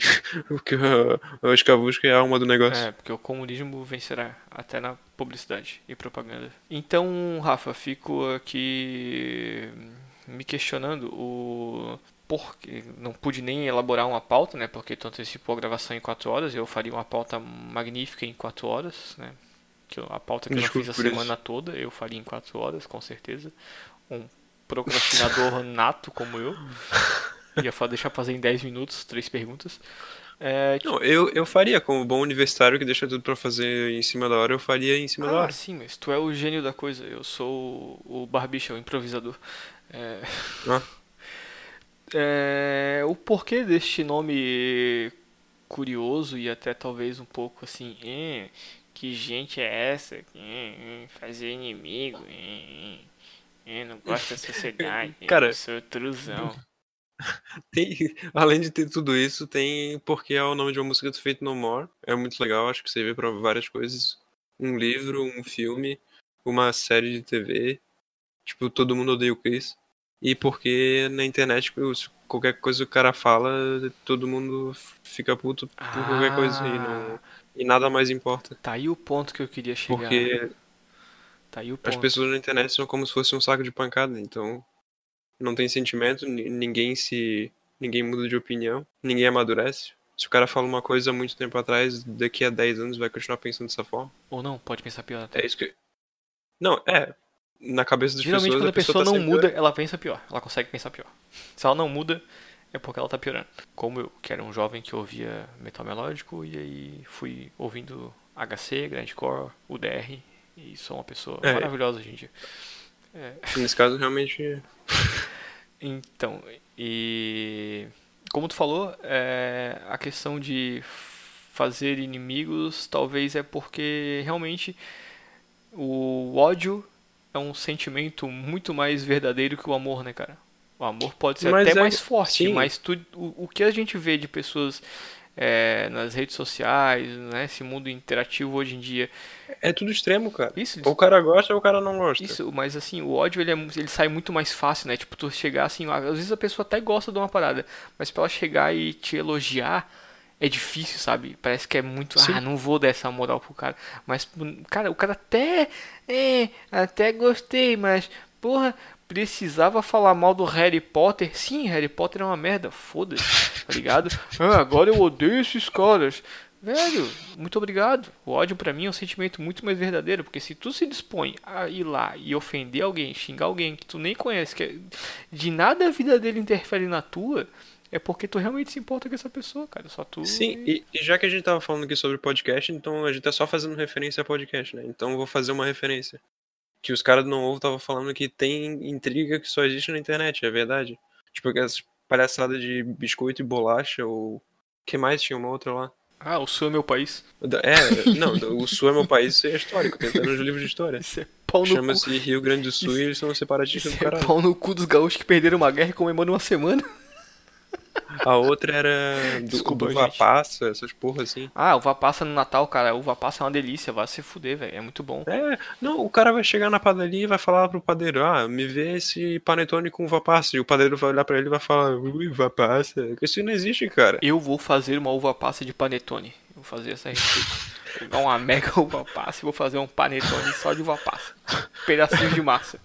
Porque o, o escavusca é a alma do negócio. É, porque o comunismo vencerá até na publicidade e propaganda. Então, Rafa, fico aqui me questionando o porque não pude nem elaborar uma pauta, né? Porque tu antecipou a gravação em 4 horas, eu faria uma pauta magnífica em 4 horas, né? Que eu- a pauta que eu não Desculpe fiz a por isso. semana toda, eu faria em 4 horas, com certeza. Um procrastinador nato como eu. Ia deixar fazer em 10 minutos, três perguntas. É, Não, eu, eu faria, como bom universitário que deixa tudo pra fazer em cima da hora, eu faria em cima da Ah, hora. sim, mas tu é o gênio da coisa. Eu sou o barbicha, o improvisador. É... Ah. É, O porquê deste nome curioso e até talvez um pouco assim, "Eh, que gente é essa? Eh, eh, Fazer inimigo? eh, não gosto da sociedade. Cara- eu sou truzão. Tem, além de ter tudo isso, tem porque é o nome de uma música do Feito No More. É muito legal, acho que serve pra várias coisas. Um livro, um filme, uma série de TV. Tipo, todo mundo odeia o Chris. E porque na internet, qualquer coisa que o cara fala, todo mundo fica puto por qualquer coisa e, não, e nada mais importa. Tá aí o ponto que eu queria chegar. Porque Tá aí o as ponto. pessoas na internet são como se fosse um saco de pancada, então não tem sentimento, ni- ninguém se. ninguém muda de opinião, ninguém amadurece. Se o cara fala uma coisa muito tempo atrás, daqui a 10 anos vai continuar pensando dessa forma. Ou não, pode pensar pior até. É isso que. Não, é. Na cabeça das Geralmente pessoas quando a pessoa, tá não muda, ela pensa pior. Ela consegue pensar pior. Se ela não muda, é porque ela tá piorando. Como eu, que era um jovem que ouvia metal melódico, e aí fui ouvindo HC, Grindcore, UDR, e sou uma pessoa É. maravilhosa hoje em dia. Nesse caso, realmente. Então, e como tu falou, é, a questão de fazer inimigos talvez é porque realmente o ódio é um sentimento muito mais verdadeiro que o amor, né, cara? O amor pode ser Mas até é- mais forte, sim. mas tu, o, o que a gente vê de pessoas é, nas redes sociais, né, esse mundo interativo hoje em dia, É tudo extremo, cara. isso, Ou o cara gosta ou o cara não gosta. isso, mas assim, o ódio ele, é ele sai muito mais fácil, né? Tipo, tu chegar assim, às vezes a pessoa até gosta de uma parada, mas pra ela chegar e te elogiar é difícil, sabe? Parece que é muito, Sim. ah, não vou dar essa moral pro cara. Mas, cara, o cara até, é, até gostei, mas, porra, precisava falar mal do Harry Potter. Sim, Harry Potter é uma merda, foda-se, tá ligado? Ah, agora eu odeio esses caras. Velho, muito obrigado. O ódio pra mim é um sentimento muito mais verdadeiro, porque se tu se dispõe a ir lá e ofender alguém, xingar alguém que tu nem conhece, que é- de nada a vida dele interfere na tua, é porque tu realmente se importa com essa pessoa, cara. Só tu. Sim, e, e já que a gente tava falando aqui sobre podcast, então a gente tá só fazendo referência a podcast, né? Então eu vou fazer uma referência. Que os caras do Não Ovo estavam falando que tem intriga que só existe na internet, é verdade. Tipo, aquelas palhaçadas de biscoito e bolacha, ou. que mais tinha uma outra lá? Ah, o sul é meu país. É, não, o Sul é meu país, isso é histórico, tem até nos livros de história. Isso é pau no. Chama-se Rio Grande do Sul e eles são separatistas Isso do é caralho. pau no cu dos gaúchos que perderam uma guerra e comemoram uma semana. A outra era do, Desculpa, do gente. Vapaça, essas porra assim. Ah, uva passa no Natal, cara. Uva passa é uma delícia. Vai se fuder, velho. É muito bom. É, não, o cara vai chegar na padaria e vai falar pro padeiro, ah, me vê esse panetone com uva passa. E o padeiro vai olhar pra ele e vai falar, ui, uva passa. Isso não existe, cara. Eu vou fazer uma uva passa de panetone. Eu vou fazer essa receita. Vou pegar uma mega uva passa e vou fazer um panetone só de uva passa. Pedacinhos de massa.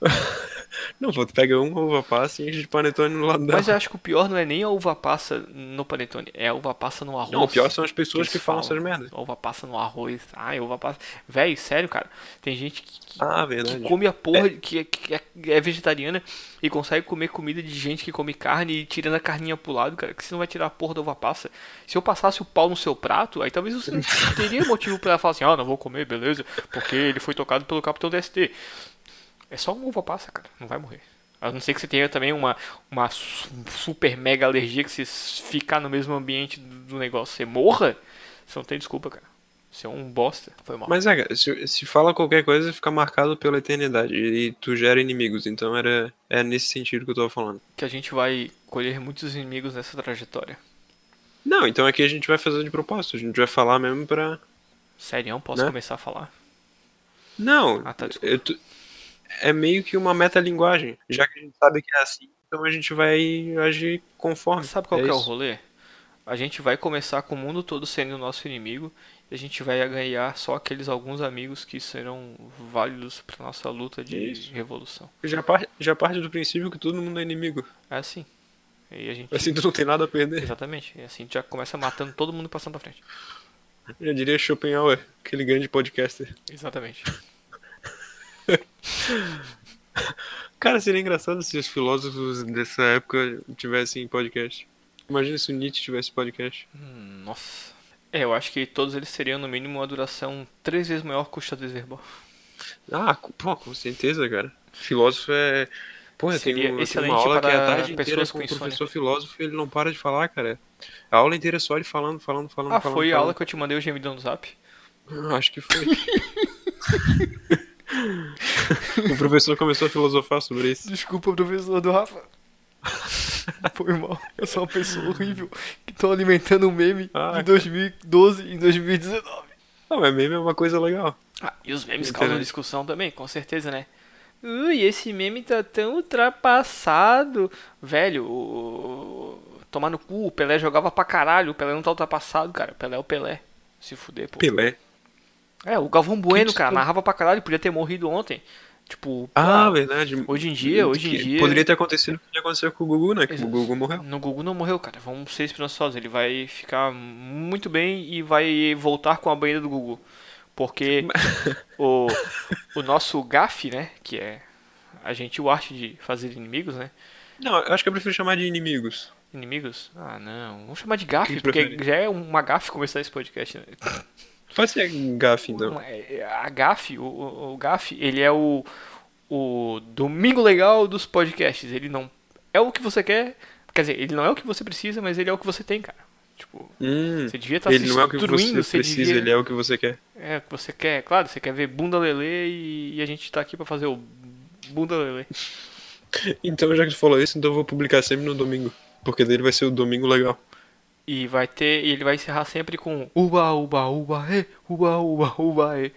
Não, pô, tu pega uma uva passa e enche de panetone no lado dela. Mas eu acho que o pior não é nem a uva passa no panetone, é a uva passa no arroz. Não, o pior são as pessoas eles que falam essas merdas. Uva passa no arroz. Ai, uva passa. Véi, sério, cara. Tem gente que, que, Ah, que come a porra, que, é- que é, é vegetariana e consegue comer comida de gente que come carne e tirando a carninha pro lado, cara. Que você não vai tirar a porra da uva passa. Se eu passasse o pau no seu prato, aí talvez você teria motivo pra falar assim: ah, não vou comer, beleza, porque ele foi tocado pelo Capitão DST. É só uma uva passa, cara. Não vai morrer. A não ser que você tenha também uma, uma su- super mega alergia que se ficar no mesmo ambiente do negócio você morra, você não tem desculpa, cara. Você é um bosta. Foi mal. Mas é, cara, se, se fala qualquer coisa, fica marcado pela eternidade. E tu gera inimigos. Então era, é nesse sentido que eu tava falando. Que a gente vai colher muitos inimigos nessa trajetória. Não, então aqui a gente vai fazer de propósito. A gente vai falar mesmo pra. Sério, posso Né? começar a falar? Não, Ah, tá, eu tu- é meio que uma metalinguagem. Já que a gente sabe que é assim, então a gente vai agir conforme. Sabe qual que é o rolê? A gente vai começar com o mundo todo sendo o nosso inimigo e a gente vai ganhar só aqueles alguns amigos que serão válidos pra nossa luta de Isso. revolução. Já, par- já parte do princípio que todo mundo é inimigo. É assim. E a gente. Assim tu não tem nada a perder. Exatamente. E assim a gente já começa matando todo mundo passando pra frente. Já diria Schopenhauer, aquele grande podcaster. Exatamente. Cara, seria engraçado se os filósofos dessa época tivessem podcast. Imagina se o Nietzsche tivesse podcast. Hum, Nossa. É, eu acho que todos eles seriam no mínimo uma duração três vezes maior que o xadrez verbal. Ah, pô, com certeza, cara. Filósofo é. Tem, Seria um, tem excelente uma aula que é a tarde inteira pessoas com com o insônia. professor filósofo e ele não para de falar, cara. A aula inteira é só ele falando, falando, falando, Ah, falando. foi a falando. aula que eu te mandei o gemidão no zap? Acho que foi. o professor começou a filosofar sobre isso. Desculpa, professor do Rafa. Foi mal. Eu sou uma pessoa horrível que tô alimentando um meme Ah, de 2012 em 2019. Não, mas meme é uma coisa legal. Ah, e os memes Internet. causam discussão também, com certeza, né? Ui, esse meme tá tão ultrapassado. Velho, o... tomar no cu, o Pelé jogava pra caralho. O Pelé não tá ultrapassado, cara. O Pelé é o Pelé. Se fuder, pô. Pelé. É, o Galvão Bueno, que cara, tu- narrava pra caralho. Podia ter morrido ontem. Tipo, Ah, pô, verdade. hoje em dia, hoje em dia- Poderia ter acontecido o que aconteceu com o Gugu, né? Que Exato. o Gugu morreu. No Gugu não morreu, cara. Vamos ser esperançosos. Ele vai ficar muito bem e vai voltar com a banheira do Gugu. Porque o, o nosso GAF, né? Que é a gente o arte de fazer inimigos, né? Não, eu acho que eu prefiro chamar de inimigos. Inimigos? Ah, não. Vamos chamar de GAF, que porque prefere? já é uma GAF começar esse podcast, né? Pode ser gafe, então. Uma- é- A GAF, o, o, o GAF, ele é o, o domingo legal dos podcasts. Ele não é o que você quer. Quer dizer, ele não é o que você precisa, mas ele é o que você tem, cara. Tipo, Hum, você devia estar se ele não é o que você precisa, devia... ele é o que você quer. É o que você quer, claro, você quer ver bunda lelê e, e a gente tá aqui pra fazer o bunda lelê. Então, já que tu falou isso, então eu vou publicar sempre no domingo. Porque dele vai ser o domingo legal. E vai ter, e ele vai encerrar sempre com uba, uba, uba, e, uba, uba, uba, e.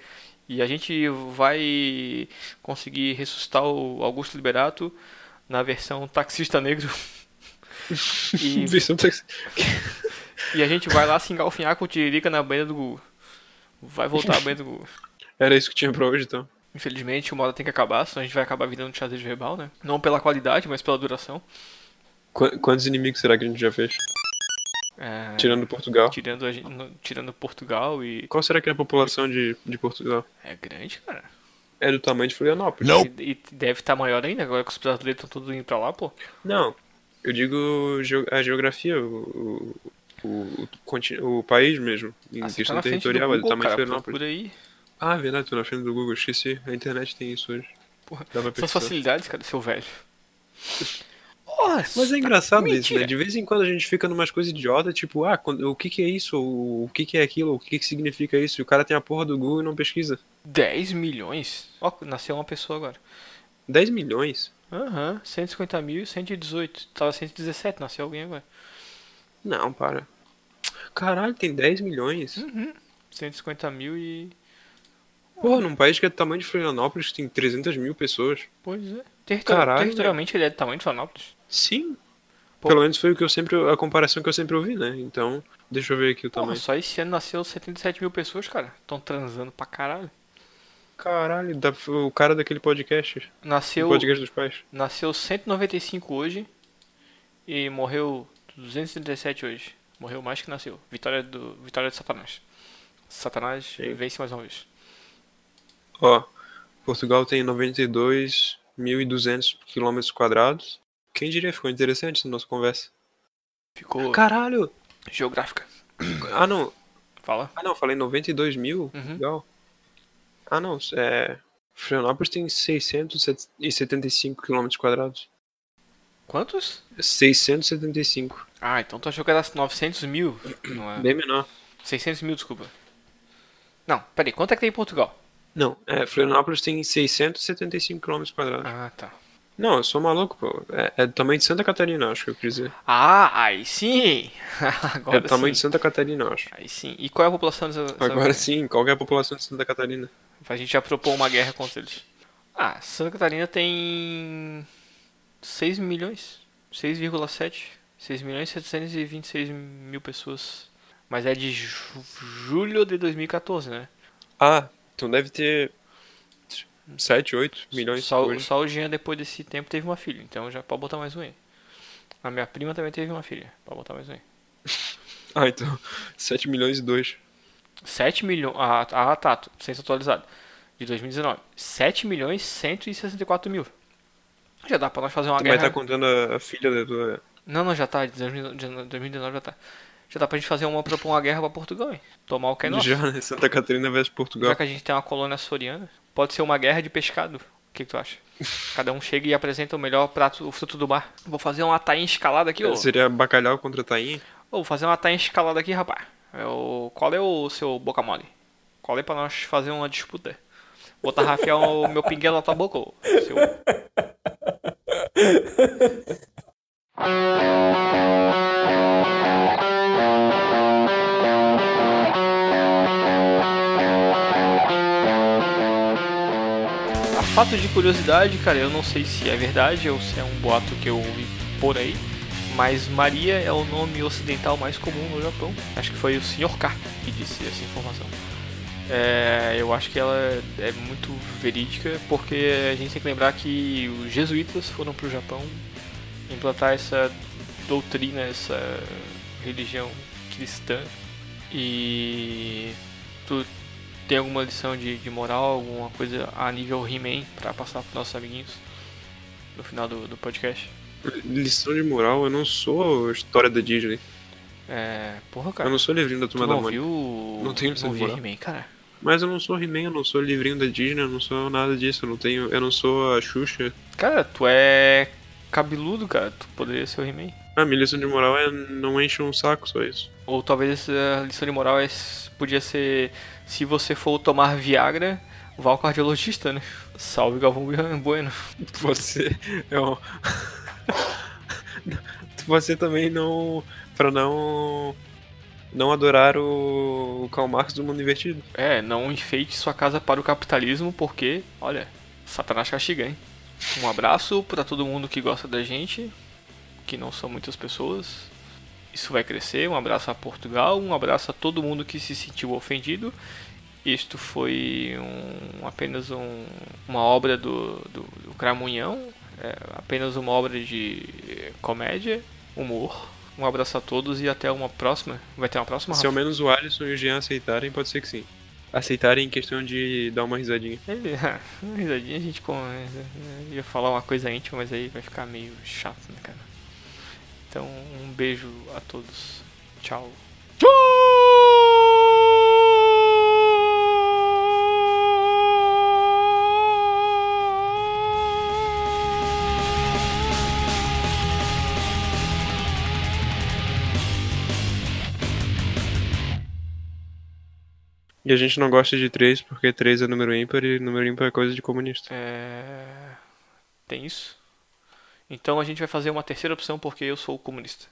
E a gente vai conseguir ressuscitar o Augusto Liberato na versão taxista negro. E, Versão taxi- e a gente vai lá se engalfinhar com o Tiririca na banheira do Google. Vai voltar a banheira do Google. Era isso que tinha pra hoje, então. Infelizmente, uma hora tem que acabar, senão a gente vai acabar virando xadrez verbal, né? Não pela qualidade, mas pela duração. Qu- quantos inimigos será que a gente já fez? É, Tirando Portugal. tirando, a gente- no- tirando Portugal e. Qual será que é a população de, de Portugal? É grande, cara. É do tamanho de Florianópolis. E, e deve estar maior ainda, agora que os brasileiros estão todos indo pra lá, pô. Não, eu digo a geografia, o, o, o, conti- o país mesmo, em Ah, tá questão do territorial, é do Google, tamanho de cara, Florianópolis. procura aí. Ah, verdade, tô na frente do Google, esqueci. A internet tem isso hoje. Porra, Dá pra Essas facilidades, cara, seu velho. Nossa, Mas é engraçado isso, mentira. né? De vez em quando a gente fica numas coisas idiotas, tipo, ah, quando- o que que é isso? O, o que que é aquilo? O que que significa isso? E o cara tem a porra do Google e não pesquisa. 10 milhões? Ó, nasceu uma pessoa agora. 10 milhões? Aham, 150 mil e 118. Tava 117, nasceu alguém agora. Não, para. Caralho, tem 10 milhões? Uhum. 150 mil e. Porra, num país que é do tamanho de Florianópolis, tem 300 mil pessoas. Pois é. Territor... Caralho, Territorialmente ele é do tamanho de Florianópolis. Sim. Pô. Pelo menos foi o que eu sempre, a comparação que eu sempre ouvi, né? Então, deixa eu ver aqui o tamanho. só esse ano nasceu 77 mil pessoas, cara. Tão transando pra caralho. Caralho, da- o cara daquele podcast. Nasceu, O podcast dos pais. nasceu 195 hoje e morreu 237 hoje. Morreu mais que nasceu. Vitória do Vitória de Satanás. Satanás Sim. vence mais uma vez. Ó, Portugal tem 92.200 quilômetros quadrados. Quem diria, ficou interessante essa nossa conversa. Ficou Caralho! geográfica. Ah, não. Fala. Ah, não, falei 92 mil? Uhum. Legal. Ah, não, é... Florianópolis tem 675 quilômetros quadrados. Quantos? 675. Ah, então tu achou que era 900 mil? Não é? Bem menor. 600 mil, desculpa. Não, peraí, quanto é que tem em Portugal? Não, é, Florianópolis tem 675 quilômetros quadrados. Ah, tá. Não, eu sou maluco, pô. É, é do tamanho de Santa Catarina, acho que eu quis dizer. Ah, aí sim! Agora é do tamanho de sim. Santa Catarina, acho. Aí sim. E qual é a população dessa... dessa- Agora sim, qual é a população de Santa Catarina? A gente já propôs uma guerra contra eles. Ah, Santa Catarina tem 6 milhões. 6,7. 6 milhões e 726 mil pessoas. Mas é de ju- julho de 2014, né? Ah, então deve ter 7, 8 milhões Só, hoje. só o Jean, depois desse tempo, teve uma filha. Então já pode botar mais um aí. A minha prima também teve uma filha. Pode botar mais um aí. Ah, então 7 milhões e 2. 7 milhões. Ah, ah, tá. tô- Censo atualizado. De 2019. 7 milhões e 164 mil. Já dá pra nós fazer uma Tu guerra. estar contando a, a filha da tua... Não, não, já tá. De 2019 2019 já tá. Já dá pra gente fazer uma propor uma guerra pra Portugal, hein? Tomar o que é nosso. Já, né? Santa Catarina versus Portugal. Já que a gente tem uma colônia açoriana, pode ser uma guerra de pescado. O que, que tu acha? Cada um chega e apresenta o melhor prato, o fruto do mar. Vou fazer uma tainha escalada aqui, ô. Seria bacalhau contra tainha? Ô, vou fazer uma tainha escalada aqui, rapaz. É o... Qual é o seu boca mole? Qual é pra nós fazer uma disputa? Botar rafiar o meu pinguelo na tua boca, ô. Seu... fato de curiosidade, cara, eu não sei se é verdade ou se é um boato que eu ouvi por aí, mas Maria é o nome ocidental mais comum no Japão. Acho que foi o Sr. K que disse essa informação. É, eu acho que ela é muito verídica porque a gente tem que lembrar que os jesuítas foram para o Japão implantar essa doutrina, essa religião cristã e tu tem alguma lição de, de moral, alguma coisa a nível He-Man pra passar pros nossos amiguinhos no final do, do podcast? Lição de moral, eu não sou história da Disney. É. Porra, Eu cara. não sou livrinho da Tu Turma da não Mônica. viu. Não tenho lição de moral. He-Man, cara? Mas eu não sou He-Man, eu não sou livrinho da Disney, eu não sou nada disso. Eu não tenho. Eu não sou a Xuxa. Cara, tu é cabeludo, cara. Tu poderia ser o He-Man. A minha lição de moral é não enche um saco, só isso. Ou talvez essa lição de moral é, podia ser: se você for tomar Viagra, vá ao cardiologista, né? Salve Galvão Bueno. Você é um... Você também não. Pra não. Não adorar o, o Karl Marx do mundo invertido. É, não enfeite sua casa para o capitalismo, porque, olha, Satanás castiga, hein? Um abraço para todo mundo que gosta da gente, que não são muitas pessoas. Isso vai crescer. Um abraço a Portugal, um abraço a todo mundo que se sentiu ofendido. Isto foi um- apenas um- uma obra do, do, do Cramunhão, é, apenas uma obra de comédia, humor. Um abraço a todos e até uma próxima. Vai ter uma próxima, Se ao menos o Alisson e o Jean aceitarem, pode ser que sim. Aceitarem em questão de dar uma risadinha. Ele, uma risadinha a gente com, eu ia falar uma coisa íntima, mas aí vai ficar meio chato, né, cara? Então, um beijo a todos. Tchau. E a gente não gosta de 3 porque 3 é número ímpar e número ímpar é coisa de comunista. É... Tem isso? Então a gente vai fazer uma terceira opção porque eu sou comunista.